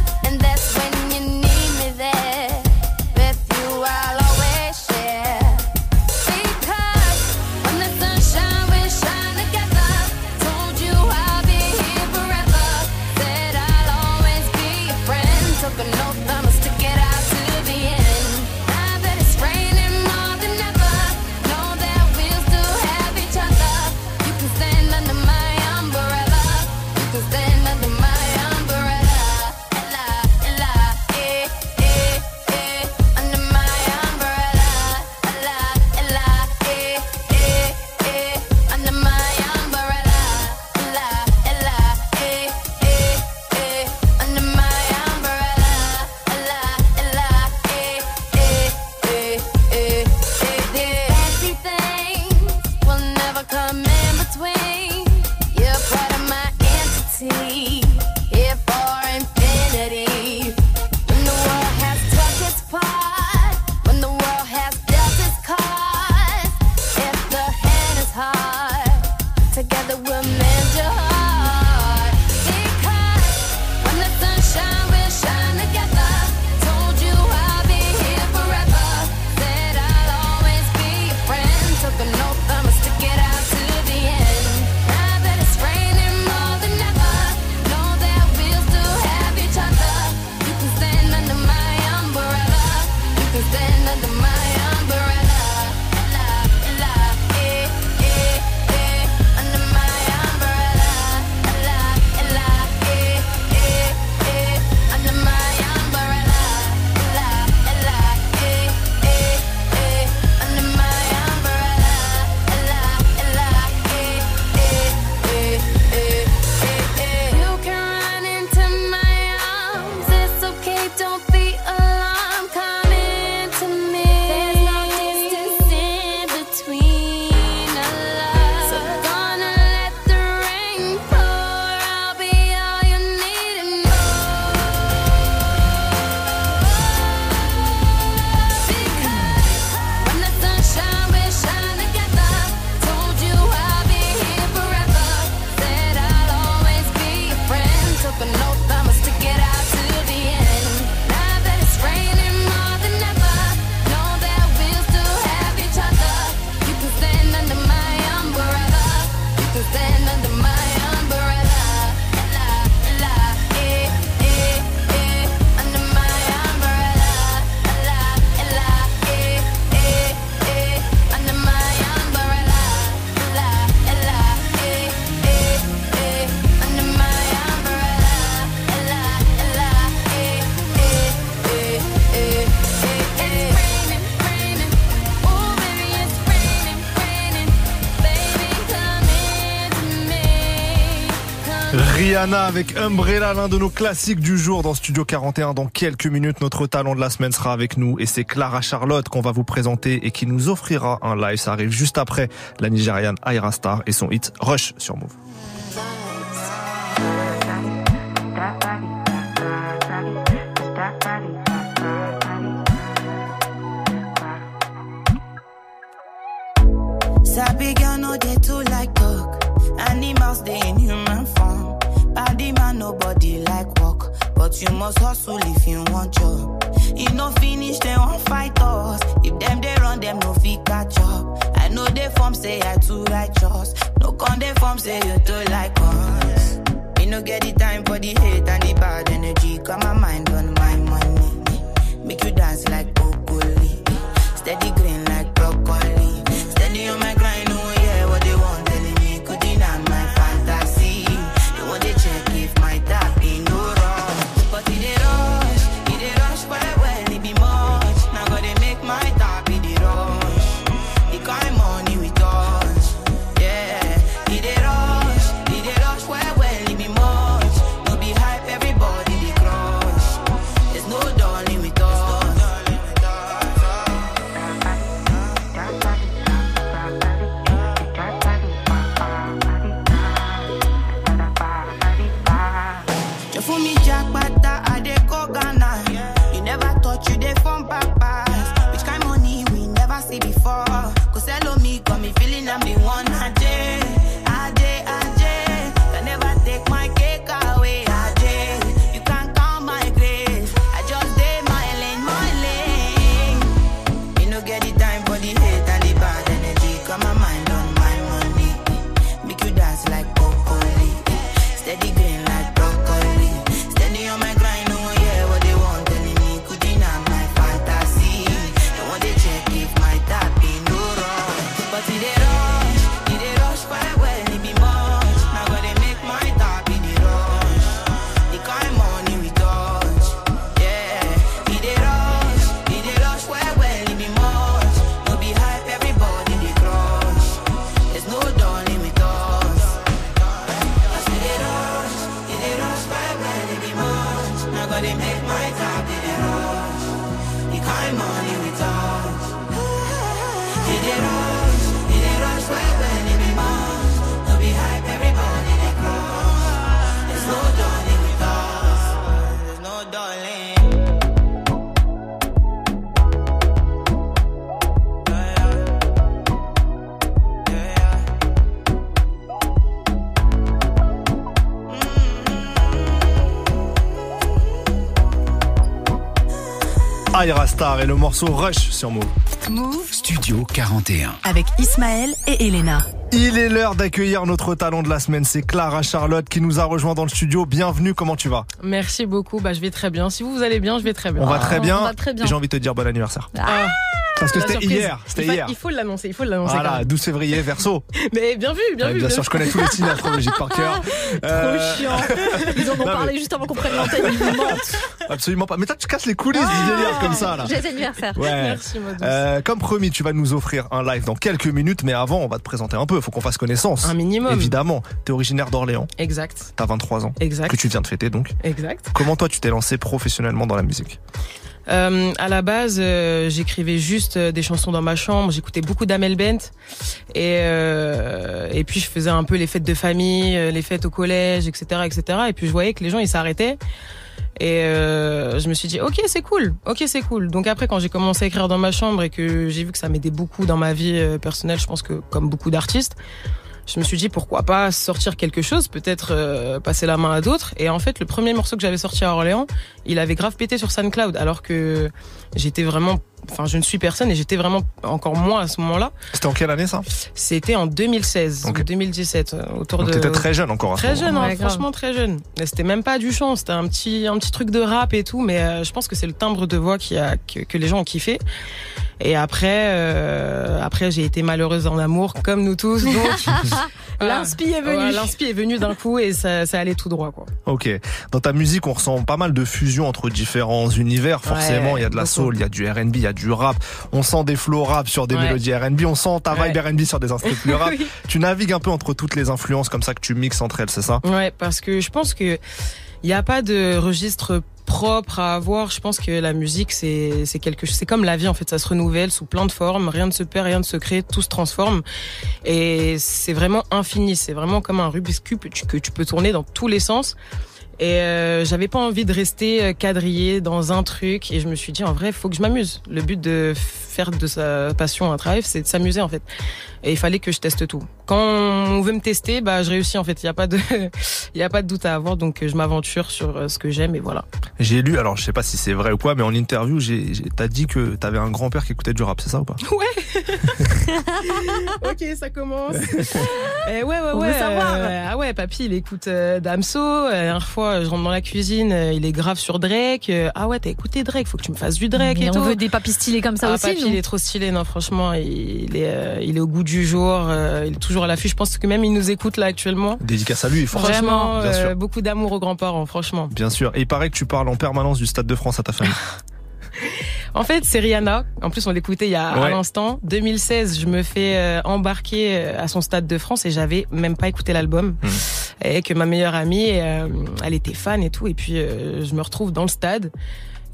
Avec Umbrella, l'un de nos classiques du jour dans Studio 41. Dans quelques minutes, notre talent de la semaine sera avec nous et c'est Clara Charlotte qu'on va vous présenter et qui nous offrira un live. Ça arrive juste après la Nigériane Aira Star et son hit Rush sur Move. But you must hustle if you want job. You no finish dem wan fight us. If them they run them no fit catch up. I know dey form say I too righteous. No con dey form say you too like us. Me no get the time for the hate and the bad energy. Got my mind on my money. Make you dance like broccoli. Steady Star et le morceau Rush sur Move. Move Studio 41. avec Ismaël et Elena. Il est l'heure d'accueillir notre talent de la semaine. C'est Clara Charlotte qui nous a rejoint dans le studio. Bienvenue, comment tu vas? Merci beaucoup, bah, je vais très bien. Si vous, vous allez bien, je vais très bien. On va très bien. on va très bien. Et J'ai envie de te dire bon anniversaire. Ah. Parce que c'était hier. C'était il faut, hier. Il faut l'annoncer, il faut l'annoncer. Voilà, même. 12 février, verso. Mais bien vu, bien Ouais, vu. bien sûr, je connais tous les signes astrologiques par cœur. Euh, Trop chiant. Ils en ont Non, mais- parlé juste avant qu'on prenne l'antenne. Ils nous mentent. Absolument pas. Mais toi, tu casses les coulisses du délire comme ça, là. J'ai anniversaire. Ouais. Merci. Euh, comme promis, tu vas nous offrir un live dans quelques minutes, mais avant, on va te présenter un peu. Faut qu'on fasse connaissance. Un minimum. Évidemment. T'es originaire d'Orléans. Exact, T'as 23 ans. exact, Que tu viens de fêter, donc. exact. Comment toi, tu t'es lancé professionnellement dans la musique? Euh, à la base, euh, j'écrivais juste euh, des chansons dans ma chambre. J'écoutais beaucoup d'Amel Bent et euh, et puis je faisais un peu les fêtes de famille, euh, les fêtes au collège, etc., etc. Et puis je voyais que les gens ils s'arrêtaient. Et euh, je me suis dit ok c'est cool, ok c'est cool. Donc après quand j'ai commencé à écrire dans ma chambre et que j'ai vu que ça m'aidait beaucoup dans ma vie euh, personnelle, je pense que comme beaucoup d'artistes, je me suis dit pourquoi pas sortir quelque chose, peut-être euh, passer la main à d'autres. Et en fait, le premier morceau que j'avais sorti à Orléans, il avait grave pété sur SoundCloud, alors que j'étais vraiment, enfin, je ne suis personne et j'étais vraiment encore moins à ce moment-là. C'était en quelle année, ça? C'était en 2016 Ok. ou 2017, euh, autour Donc de. t'étais très jeune encore à ce Très jeune, hein, Ouais, franchement très jeune. Mais C'était même pas du chant, c'était un petit, un petit truc de rap et tout, mais euh, je pense que c'est le timbre de voix qui a, que, que les gens ont kiffé. Et après, euh, après j'ai été malheureuse en amour, comme nous tous. Donc, voilà. L'inspi est venu. Ouais, L'inspi est venu d'un coup et ça, ça allait tout droit, quoi. Ok. Dans ta musique, on ressent pas mal de fusion entre différents univers. Forcément, Ouais, il y a de la beaucoup. soul, il y a du R&B, il y a du rap. On sent des flows rap sur des Ouais. mélodies R&B. On sent ta vibe Ouais. R&B sur des instruments plus rap. Oui. Tu navigues un peu entre toutes les influences comme ça que tu mixes entre elles, c'est ça? Ouais, parce que je pense que il n'y a pas de registre propre à avoir. Je pense que la musique, c'est c'est quelque chose. C'est comme la vie en fait, ça se renouvelle sous plein de formes. Rien ne se perd, rien ne se crée, tout se transforme. Et c'est vraiment infini. C'est vraiment comme un tu, que tu peux tourner dans tous les sens. Et euh, j'avais pas envie de rester euh, quadrillé dans un truc. Et je me suis dit en vrai, faut que je m'amuse. Le but de faire de sa passion un travail, c'est de s'amuser en fait. Et il fallait que je teste tout. Quand on veut me tester, bah je réussis en fait. Il y a pas de, il y a pas de doute à avoir. Donc euh, je m'aventure sur euh, ce que j'aime et voilà. J'ai lu, alors je sais pas si c'est vrai ou quoi, mais en interview, j'ai, t'as dit que t'avais un grand-père qui écoutait du rap, c'est ça ou pas? Ok, ça commence. Eh ouais, ouais, On ouais. veut savoir. euh, ah ouais, papy, il écoute euh, Damso. La dernière fois, je rentre dans la cuisine, euh, il est grave sur Drake. Euh, ah ouais, t'as écouté Drake, faut que tu me fasses du Drake Mais et on tout. veut des papis stylés comme ça ah, aussi. papy, il est trop stylé, non, franchement, il est, euh, il est au goût du jour, euh, il est toujours à l'affût. Je pense que même il nous écoute là actuellement. Dédicace à lui. Franchement, Bien sûr. euh, beaucoup d'amour aux grands-parents, franchement. Bien sûr. Et il paraît que tu parles en permanence du Stade de France à ta famille. En fait, c'est Rihanna. En plus, on l'écoutait il y a Ouais. à l'instant. 2016, je me fais euh, embarquer euh, à son stade de France et j'avais même pas écouté l'album. Mmh. Et que ma meilleure amie, euh, elle était fan et tout. Et puis, je me retrouve dans le stade.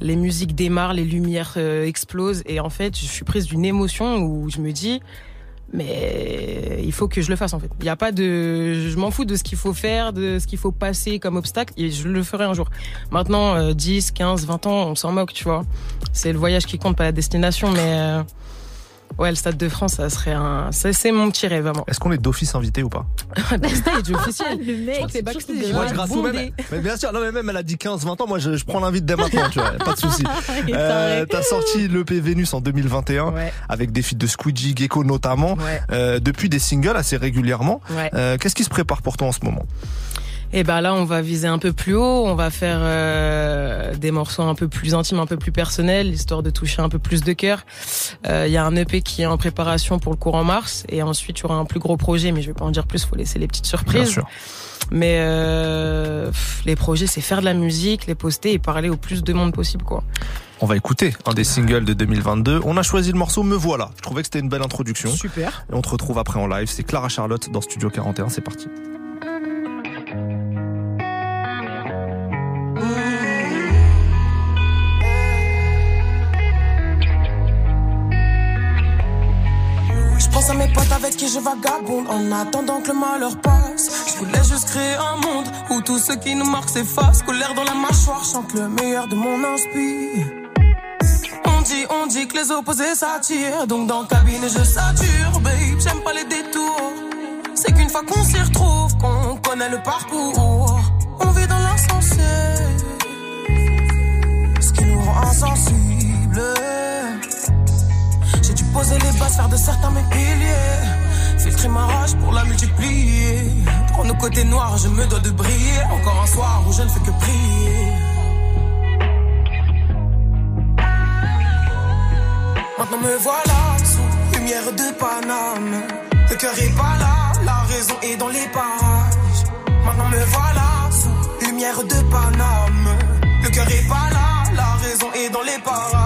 Les musiques démarrent, les lumières euh, explosent. Et en fait, je suis prise d'une émotion où je me dis, mais il faut que je le fasse en fait. Il y a pas de, je m'en fous de ce qu'il faut faire, de ce qu'il faut passer comme obstacle et je le ferai un jour. Maintenant, euh, 10, 15, 20 ans, on s'en moque, tu vois. C'est le voyage qui compte, pas la destination, mais euh, ouais, le Stade de France, ça serait un, c'est mon petit rêve vraiment. Est-ce qu'on est d'office invité ou pas Backstage officiel. Le mec, c'est c'est backstage. toujours Moi, ouais, je gratte bondé. même. Mais bien sûr, non, mais même elle a dit 15-20 ans. Moi, je, je prends l'invite dès maintenant, tu vois. Pas de souci. Euh, t'as sorti l'EP Vénus en 2021 Ouais, avec des feats de Squeegee, Gecko notamment. ouais, Euh, depuis des singles assez régulièrement. ouais. Euh, Qu'est-ce qui se prépare pour toi en ce moment? Et ben là, on va viser un peu plus haut, on va faire euh, des morceaux un peu plus intimes, un peu plus personnels, histoire de toucher un peu plus de cœur. Euh, Il y a un EP qui est en préparation pour le courant mars, et ensuite il y aura un plus gros projet, mais je vais pas en dire plus, faut laisser les petites Bien surprises. sûr. Mais euh, pff, les projets, c'est faire de la musique, les poster et parler au plus de monde possible, quoi. On va écouter un des singles de 2022. On a choisi le morceau Me voilà. Je trouvais que c'était une belle introduction. Super. Et on te retrouve après en live. C'est Clara Charlotte dans Studio 41. C'est parti. Pense à mes potes avec qui je vagabonde en attendant que le malheur passe. Je voulais juste créer un monde où tous ceux qui nous marquent s'effacent. Colère dans la mâchoire, chante le meilleur de mon inspire. On dit, on dit que les opposés s'attirent. Donc dans le cabinet, je sature, babe. J'aime pas les détours. C'est qu'une fois qu'on s'y retrouve, qu'on connaît le parcours. On vit dans l'insensé. Ce qui nous rend insensibles. Poser les bases, faire de certains mes piliers. Filtrer ma rage pour la multiplier. Dans nos côtés noirs, je me dois de briller. Encore un soir où je ne fais que prier. Maintenant me voilà sous lumière de Paname. Le cœur est pas là, la raison est dans les parages. Maintenant me voilà sous lumière de Paname. Le cœur est pas là, la raison est dans les parages.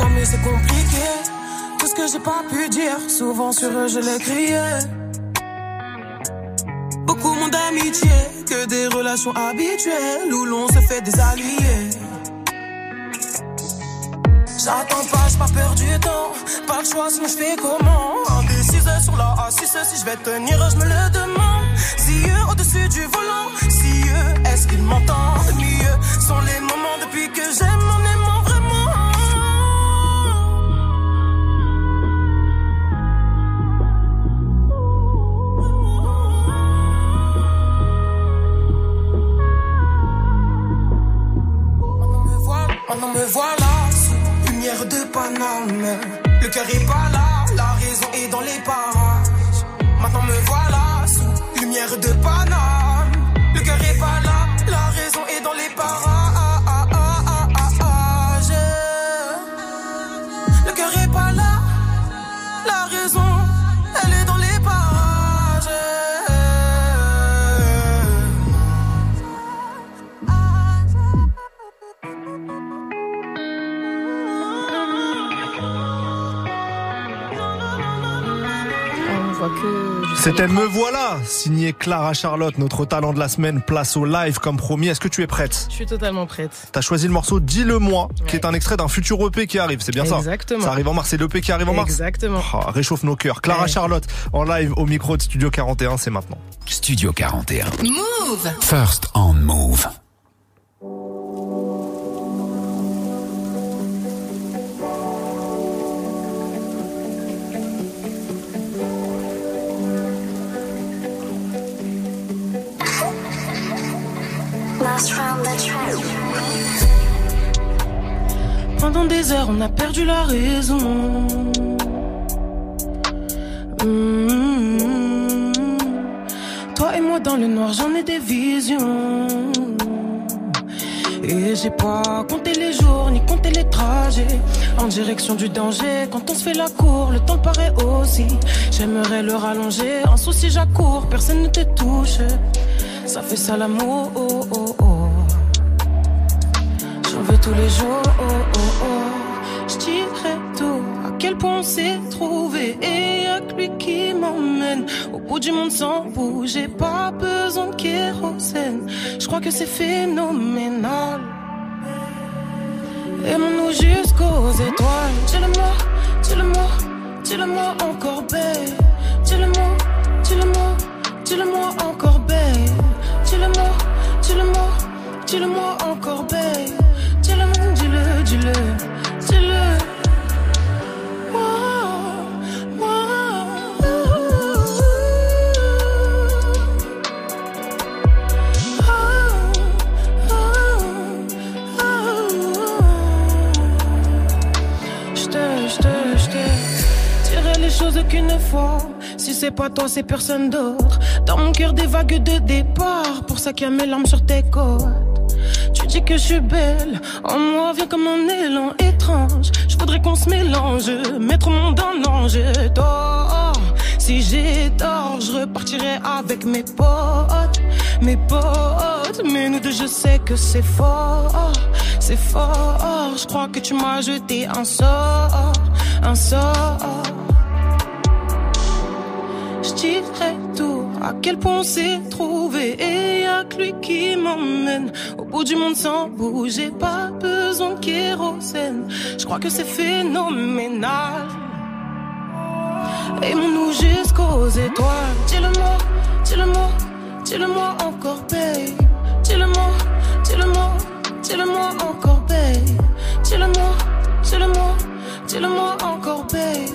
Famille c'est compliqué. Tout ce que j'ai pas pu dire, souvent sur eux je l'ai crié. Beaucoup moins d'amitié que des relations habituelles où l'on se fait des alliés. J'attends pas, j'ai pas peur du temps. Pas le choix, sinon je fais comment? Indécise sur la A6, si je vais tenir, je me le demande. Si eux au-dessus du volant, si eux, est-ce qu'ils m'entendent mieux? Sont les moments depuis que j'aime en me voilà sous lumière de Paname. Le cœur est pas là, la raison est dans les parages. Maintenant me voilà sous lumière de Paname. C'était Me voilà, signé Clara Charlotte, notre talent de la semaine, place au live comme promis. Est-ce que tu es prête Je suis totalement prête. T'as choisi le morceau Dis-le-moi, qui est un extrait d'un futur EP qui arrive, c'est bien ça Exactement. Ça arrive en mars, c'est l'EP qui arrive en mars Exactement. Ah, réchauffe nos cœurs. Clara Ouais. Charlotte, en live au micro de Studio 41, c'est maintenant. Studio 41. Move First on Move. Pendant des heures, on a perdu la raison. Mmh. Toi et moi dans le noir, j'en ai des visions. Et j'ai pas compté les jours, ni compté les trajets. En direction du danger, quand on se fait la cour, le temps paraît aussi. J'aimerais le rallonger, en souci j'accours, personne ne te touche. Ça fait ça l'amour, oh, oh, oh. J'en veux tous les jours, oh, oh, oh. Dirais tout, à quel point on s'est trouvé. Et y'a que lui qui m'emmène au bout du monde sans. J'ai pas besoin de kérosène. Je crois que c'est phénoménal. Aimons-nous jusqu'aux étoiles. Dis-le-moi, dis-le-moi, dis-le-moi encore, babe. Dis-le-moi, dis-le-moi, dis-le-moi encore, babe. Dis-le-moi, dis-le-moi, dis-le-moi encore, babe. Dis-le, dis-le, dis-le, dis-le. Moi, moi. J'te, j'te, j'te dirai les choses qu'une fois. Si c'est pas toi, c'est personne d'autre. Dans mon cœur, des vagues de départ. Pour ça qu'il y a mes larmes sur tes côtes. Tu dis que je suis belle, en moi vient comme un élan étrange. Je voudrais qu'on se mélange, mettre au monde un ange. Toi, si j'ai tort, je repartirai avec mes potes, mes potes. Mais nous deux, je sais que c'est fort, c'est fort. Je crois que tu m'as jeté un sort, un sort. Je dirais tout. À quel point on s'est trouvé et y'a que lui qui m'emmène au bout du monde sans bouger. Pas besoin de kérosène. Je crois que c'est phénoménal. Aimons-nous jusqu'aux étoiles. Dis-le-moi, dis-le-moi, dis-le-moi encore, babe. Dis-le-moi, dis-le-moi, dis-le-moi encore, babe. Dis-le-moi, dis-le-moi, dis-le-moi encore, babe.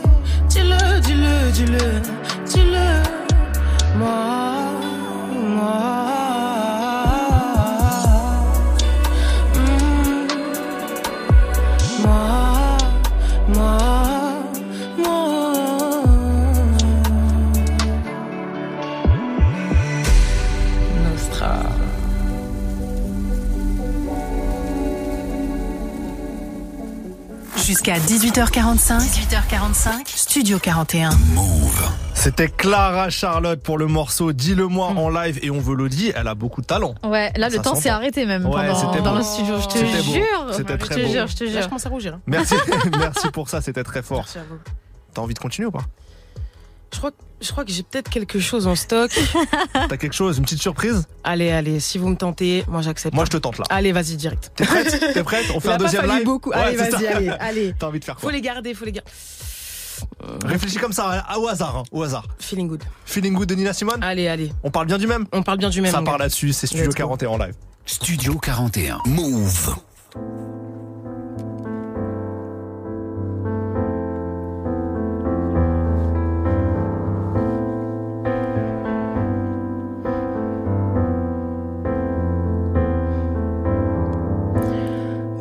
Dis-le, dis-le, dis-le, dis-le. Jusqu'à 18h45. 18h45. Studio 41. C'était Clara Charlotte pour le morceau Dis-le-moi en live et on veut le dire, elle a beaucoup de talent. Ouais, là le Ça temps s'est arrêté même Ouais, pendant, c'était dans beau. le studio. Je te C'était beau. jure. C'était je très te beau. jure, je te Là, je jure. commence à rougir. hein. Merci, merci pour ça, c'était très fort. Merci à vous. T'as envie de continuer ou pas? Je crois, que- je crois que j'ai peut-être quelque chose en stock. T'as quelque chose, une petite surprise? Allez, allez, si vous me tentez, moi j'accepte. Moi je te tente là. Allez, vas-y, direct. T'es prête? T'es prête? On fait un deuxième live? beaucoup. Ouais, allez, vas-y, allez, allez. T'as envie de faire Faut quoi? les garder, faut les garder. Réfléchis comme ça, à- au hasard, hein, au hasard. Feeling good. Feeling good de Nina Simone? Allez, allez. On parle bien du même? On parle bien du même. Ça part là-dessus, c'est Studio Let's go. 41 en live. Studio 41. Move.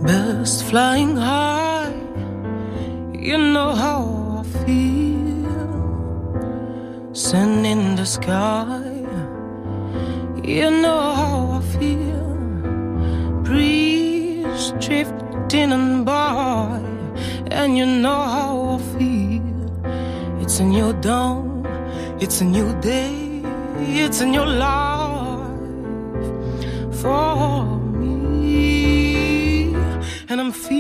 Birds flying high, you know how feel. Sun in the sky, you know how I feel. Breeze drifting on by, and you know how I feel. It's a new dawn, it's a new day, it's a new life for me, and I'm feeling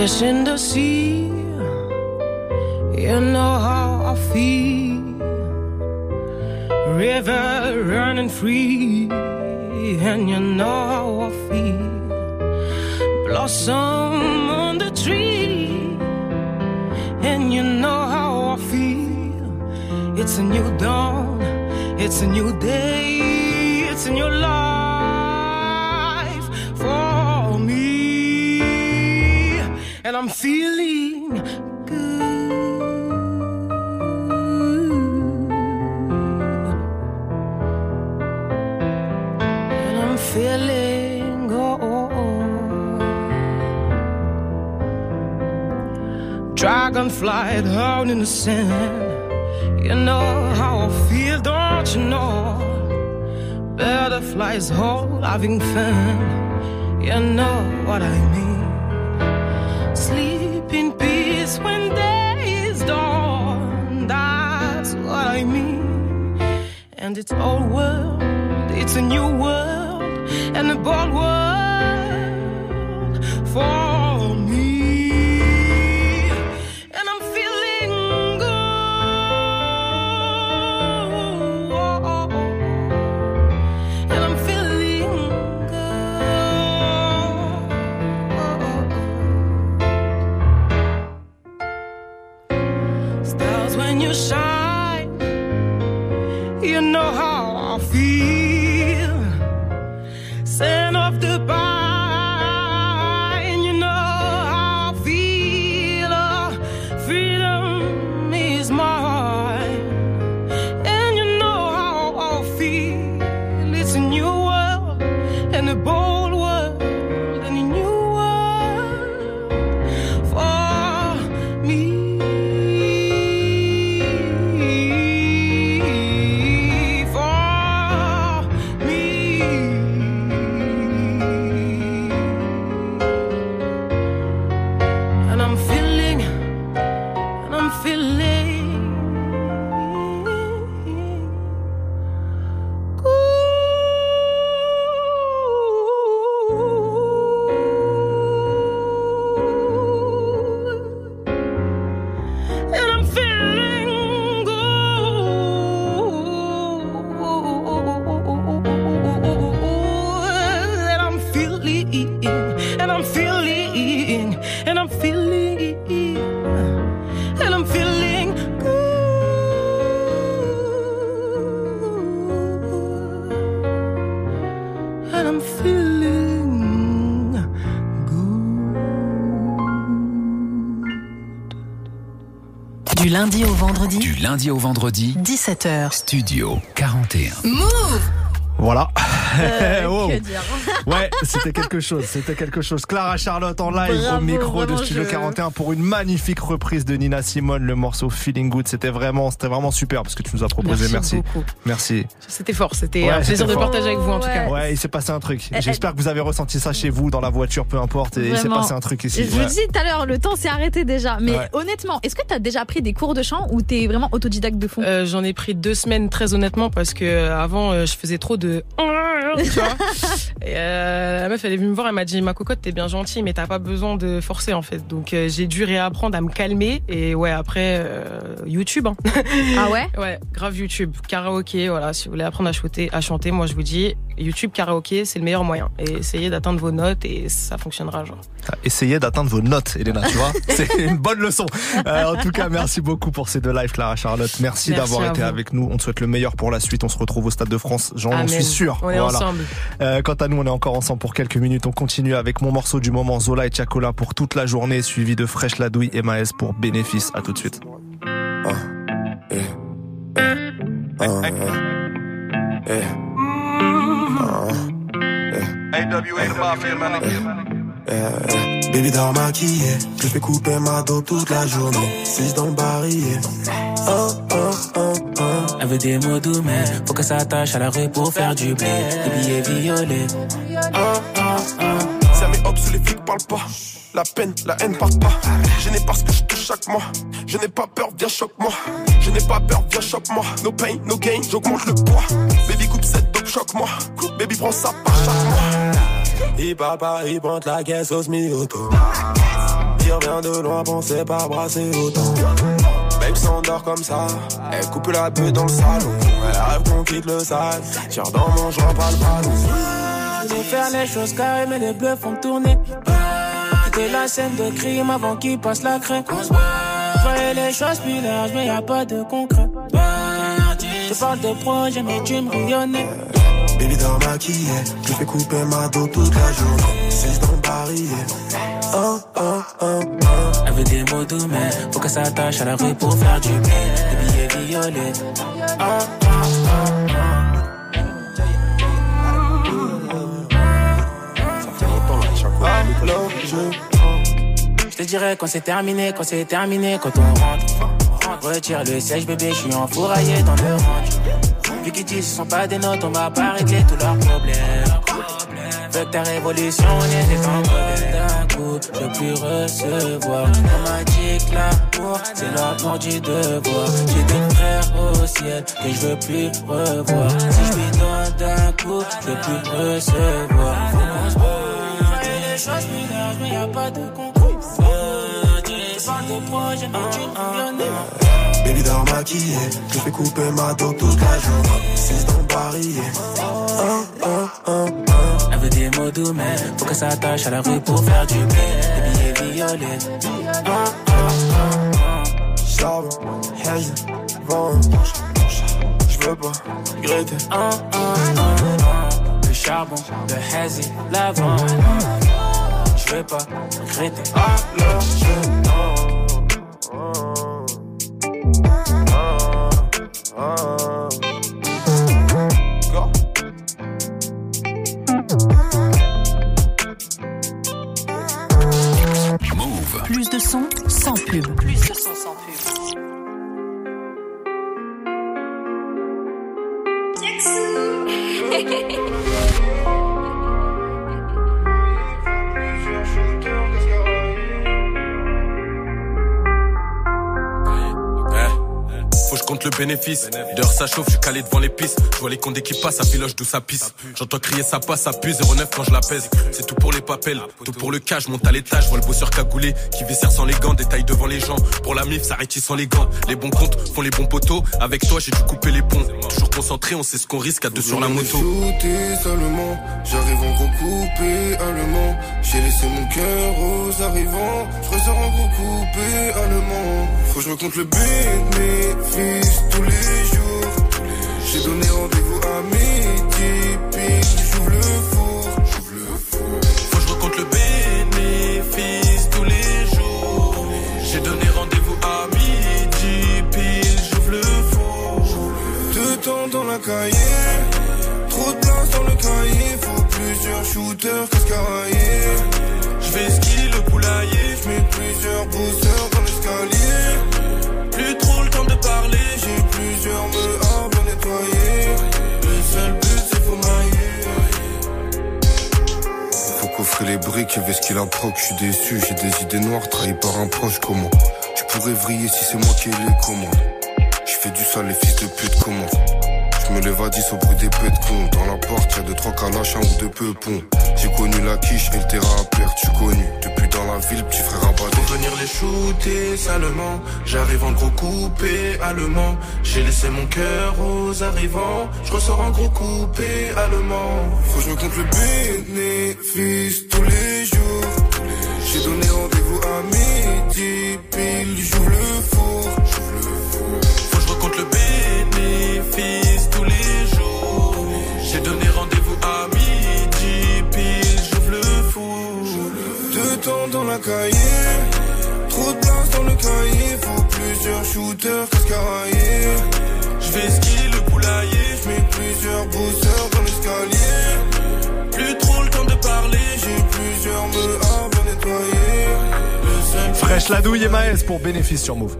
good. Fish in the sea, you know how I feel. River running free, and you know how I feel. Blossom on the tree, and you know how I feel. It's a new dawn, it's a new day, it's a new life I'm feeling good. and I'm feeling good. Dragonfly down in the sand. You know how I feel, don't you know? Butterflies all having fun. You know what I mean. And it's old world, it's a new world, and a bold world vendredi, Du lundi au vendredi, 17h. Studio 41. Move Voilà. Euh, que dire Ouais, c'était quelque chose, c'était quelque chose. Clara Charlotte en live Bravo, au micro de Studio je- 41 pour une magnifique reprise de Nina Simone, le morceau Feeling Good. C'était vraiment, c'était vraiment super parce que tu nous as proposé. Merci Merci. beaucoup. Merci. C'était fort, c'était Ouais, un plaisir de fort. partager avec vous en tout cas. Ouais, il s'est passé un truc. Eh, J'espère que vous avez ressenti ça chez vous, dans la voiture, peu importe. Et il s'est passé un truc ici. Je vous Ouais. disais tout à l'heure, le temps s'est arrêté déjà. Mais Ouais. honnêtement, est-ce que tu as déjà pris des cours de chant ou t'es vraiment autodidacte de fond? Euh, J'en ai pris deux semaines très honnêtement parce que euh, avant euh, je faisais trop de tu vois. Et euh, la meuf elle est venue me voir elle m'a dit ma cocotte t'es bien gentille mais t'as pas besoin de forcer en fait donc euh, j'ai dû réapprendre à me calmer et ouais après euh, YouTube hein. Ah ouais? Ouais grave YouTube karaoké voilà si vous voulez apprendre à chanter à chanter moi je vous dis YouTube karaoké c'est le meilleur moyen et essayez d'atteindre vos notes et ça fonctionnera genre Essayez d'atteindre vos notes, Elena, tu vois. C'est une bonne leçon. Euh, en tout cas, merci beaucoup pour ces deux lives, Clara Charlotte. Merci, Merci d'avoir été vous. avec nous. On te souhaite le meilleur pour la suite. On se retrouve au Stade de France. J'en suis sûr. on est ensemble Euh, quant à on est encore ensemble pour quelques minutes. On continue avec mon morceau du moment, Zola et Chacola pour toute la journée, suivi de Fresh Ladouille et Maes pour Bénéfice. À tout de suite. Baby dort maquillée, je fais couper ma dope toute la journée. 6 dans le barillet. Oh, oh, oh, oh. Elle veut des mots doux, mais faut qu'elle s'attache à la rue pour faire du blé. Des billets violets. Oh, oh, oh. Ça met hop sous les flics parle pas. La peine, la haine part pas. Je n'ai pas ce que je touche chaque mois. Je n'ai pas peur, viens choque-moi. Je n'ai pas peur, viens choque-moi. No pain, no gain, j'augmente le poids. Baby coupe cette dope, choque-moi. Baby prends ça par chaque mois. Il parle pas, il pointe la caisse au semi-auto. Il revient de loin, pensez pas brasser autant. Babe s'endort comme ça, elle coupe la bulle dans le salon. Elle rêve qu'on quitte le sale, tire dans mon joint, pas le ballon. Veux faire les choses carrées, mais les bleus font tourner. Quitter la scène de crime avant qu'il passe la craie. Voyais les choses plus larges, mais y a pas de concret. Je parle de projet, mais tu me rayonnais. Baby dort maquillée, je fais couper ma dos toute la journée. 6 dans le barillet. Oh, oh, oh, oh. Elle veut des mots doux, mais faut qu'elle s'attache à la rue pour faire du blé. Des billets violets. Oh, oh, oh, Je te dirais quand c'est terminé, quand c'est terminé, quand on rentre. Retire le siège, bébé, je suis enfouraillé dans le range. Vu qu'ils disent ce sont pas des notes, on va pas régler tous leurs problèmes. Veux que ta révolution n'était qu'en problème d'un coup, je veux plus recevoir. On m'a dit que l'amour, c'est l'amour du devoir. J'ai des frères au ciel que je veux plus revoir. Si je lui donne d'un coup, je veux plus recevoir. Faut qu'on se les choses plus larges, mais y a pas de concours. Je parle de projet, mais tu dort maquillée, je fais couper ma dos toute la journée. 6 dans barillet. Oh, oh, oh, oh. Elle veut des mots doux, mais faut qu'elle s'attache à la rue pour faire du blé. Des billets violets. Charbon, haze, vent. Je veux pas regretter. Le charbon, le hazy, l'avant. Je veux pas regretter. Alors je Move. Bénéfice. Dehors ça chauffe, je suis calé devant les pistes. Je vois les condés qui passent, ça piloche d'où ça pisse. J'entends crier ça passe, ça pue 09 quand je la pèse. C'est tout pour les papels, tout pour le cash, monte à l'étage. Je vois le bosseur cagoulé qui viscère sans les gants, détaille devant les gens. Pour la mif, ça rétisse sans les gants. Les bons comptes font les bons poteaux. Avec toi, j'ai dû couper les ponts. Toujours concentré, on sait ce qu'on risque à deux sur la moto. Seulement, j'arrive en recouper allemand. J'ai laissé mon cœur aux arrivants. Je ressors en gros coupé allemand. Faut que je me compte le bénéfice tous les jours. J'ai donné rendez-vous à midi, pile, j'ouvre le four. Faut que je recompte le bénéfice tous les jours. J'ai donné rendez-vous à midi, pile, j'ouvre le four. Deux temps dans la cahier. Trop de place dans le cahier. Faut plusieurs shooters cascaraillés. Je vais skier le poulailler. Je mets plusieurs bosseurs briques avec ce qu'il a proc. Je suis déçu, j'ai des idées noires trahies par un proche. Comment Tu pourrais vriller si c'est moi qui ai les commandes. Je fais du sale, les fils de pute commencent. Je me lève à 10 au bruit des pets de con. Dans la porte, y'a deux, trois calaches, un ou deux peupons. J'ai connu la quiche et le terrain à perte. Tu connu depuis dans la ville, petit frère abattu. Pour venir les shooter salement, j'arrive en gros coupé allemand. J'ai laissé mon cœur aux arrivants. Je ressors en gros coupé allemand. Faut que je me compte le bénéfice tous les jours. J'ai donné rendez-vous à midi, pile, j'ouvre le four. Shooters cascaraillés. Je vais skier le poulailler. Je mets plusieurs bosseurs dans l'escalier. Plus trop le temps de parler. J'ai plusieurs me à nettoyer. Fraîche la douille et Maës pour bénéfice sur Move.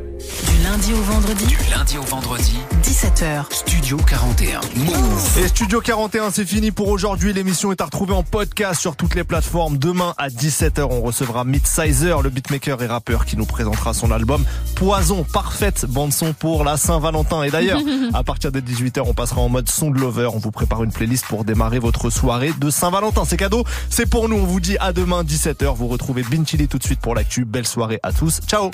Du lundi au vendredi, Du lundi au vendredi, 17h. Studio 41. Move. Et Studio 41, c'est fini pour aujourd'hui. L'émission est à retrouver en podcast sur toutes les plateformes. Demain à 17h, on recevra Midsizer, le beatmaker et rappeur qui nous présentera son album Poison. Parfaite bande son pour la Saint-Valentin. Et d'ailleurs, à partir de 18h, on passera en mode son de lover. On vous prépare une playlist pour démarrer votre soirée de Saint-Valentin. C'est cadeau. C'est pour nous. On vous dit à demain 17h. Vous retrouvez Bin Chili tout de suite pour l'actu. Belle soirée à tous. Ciao.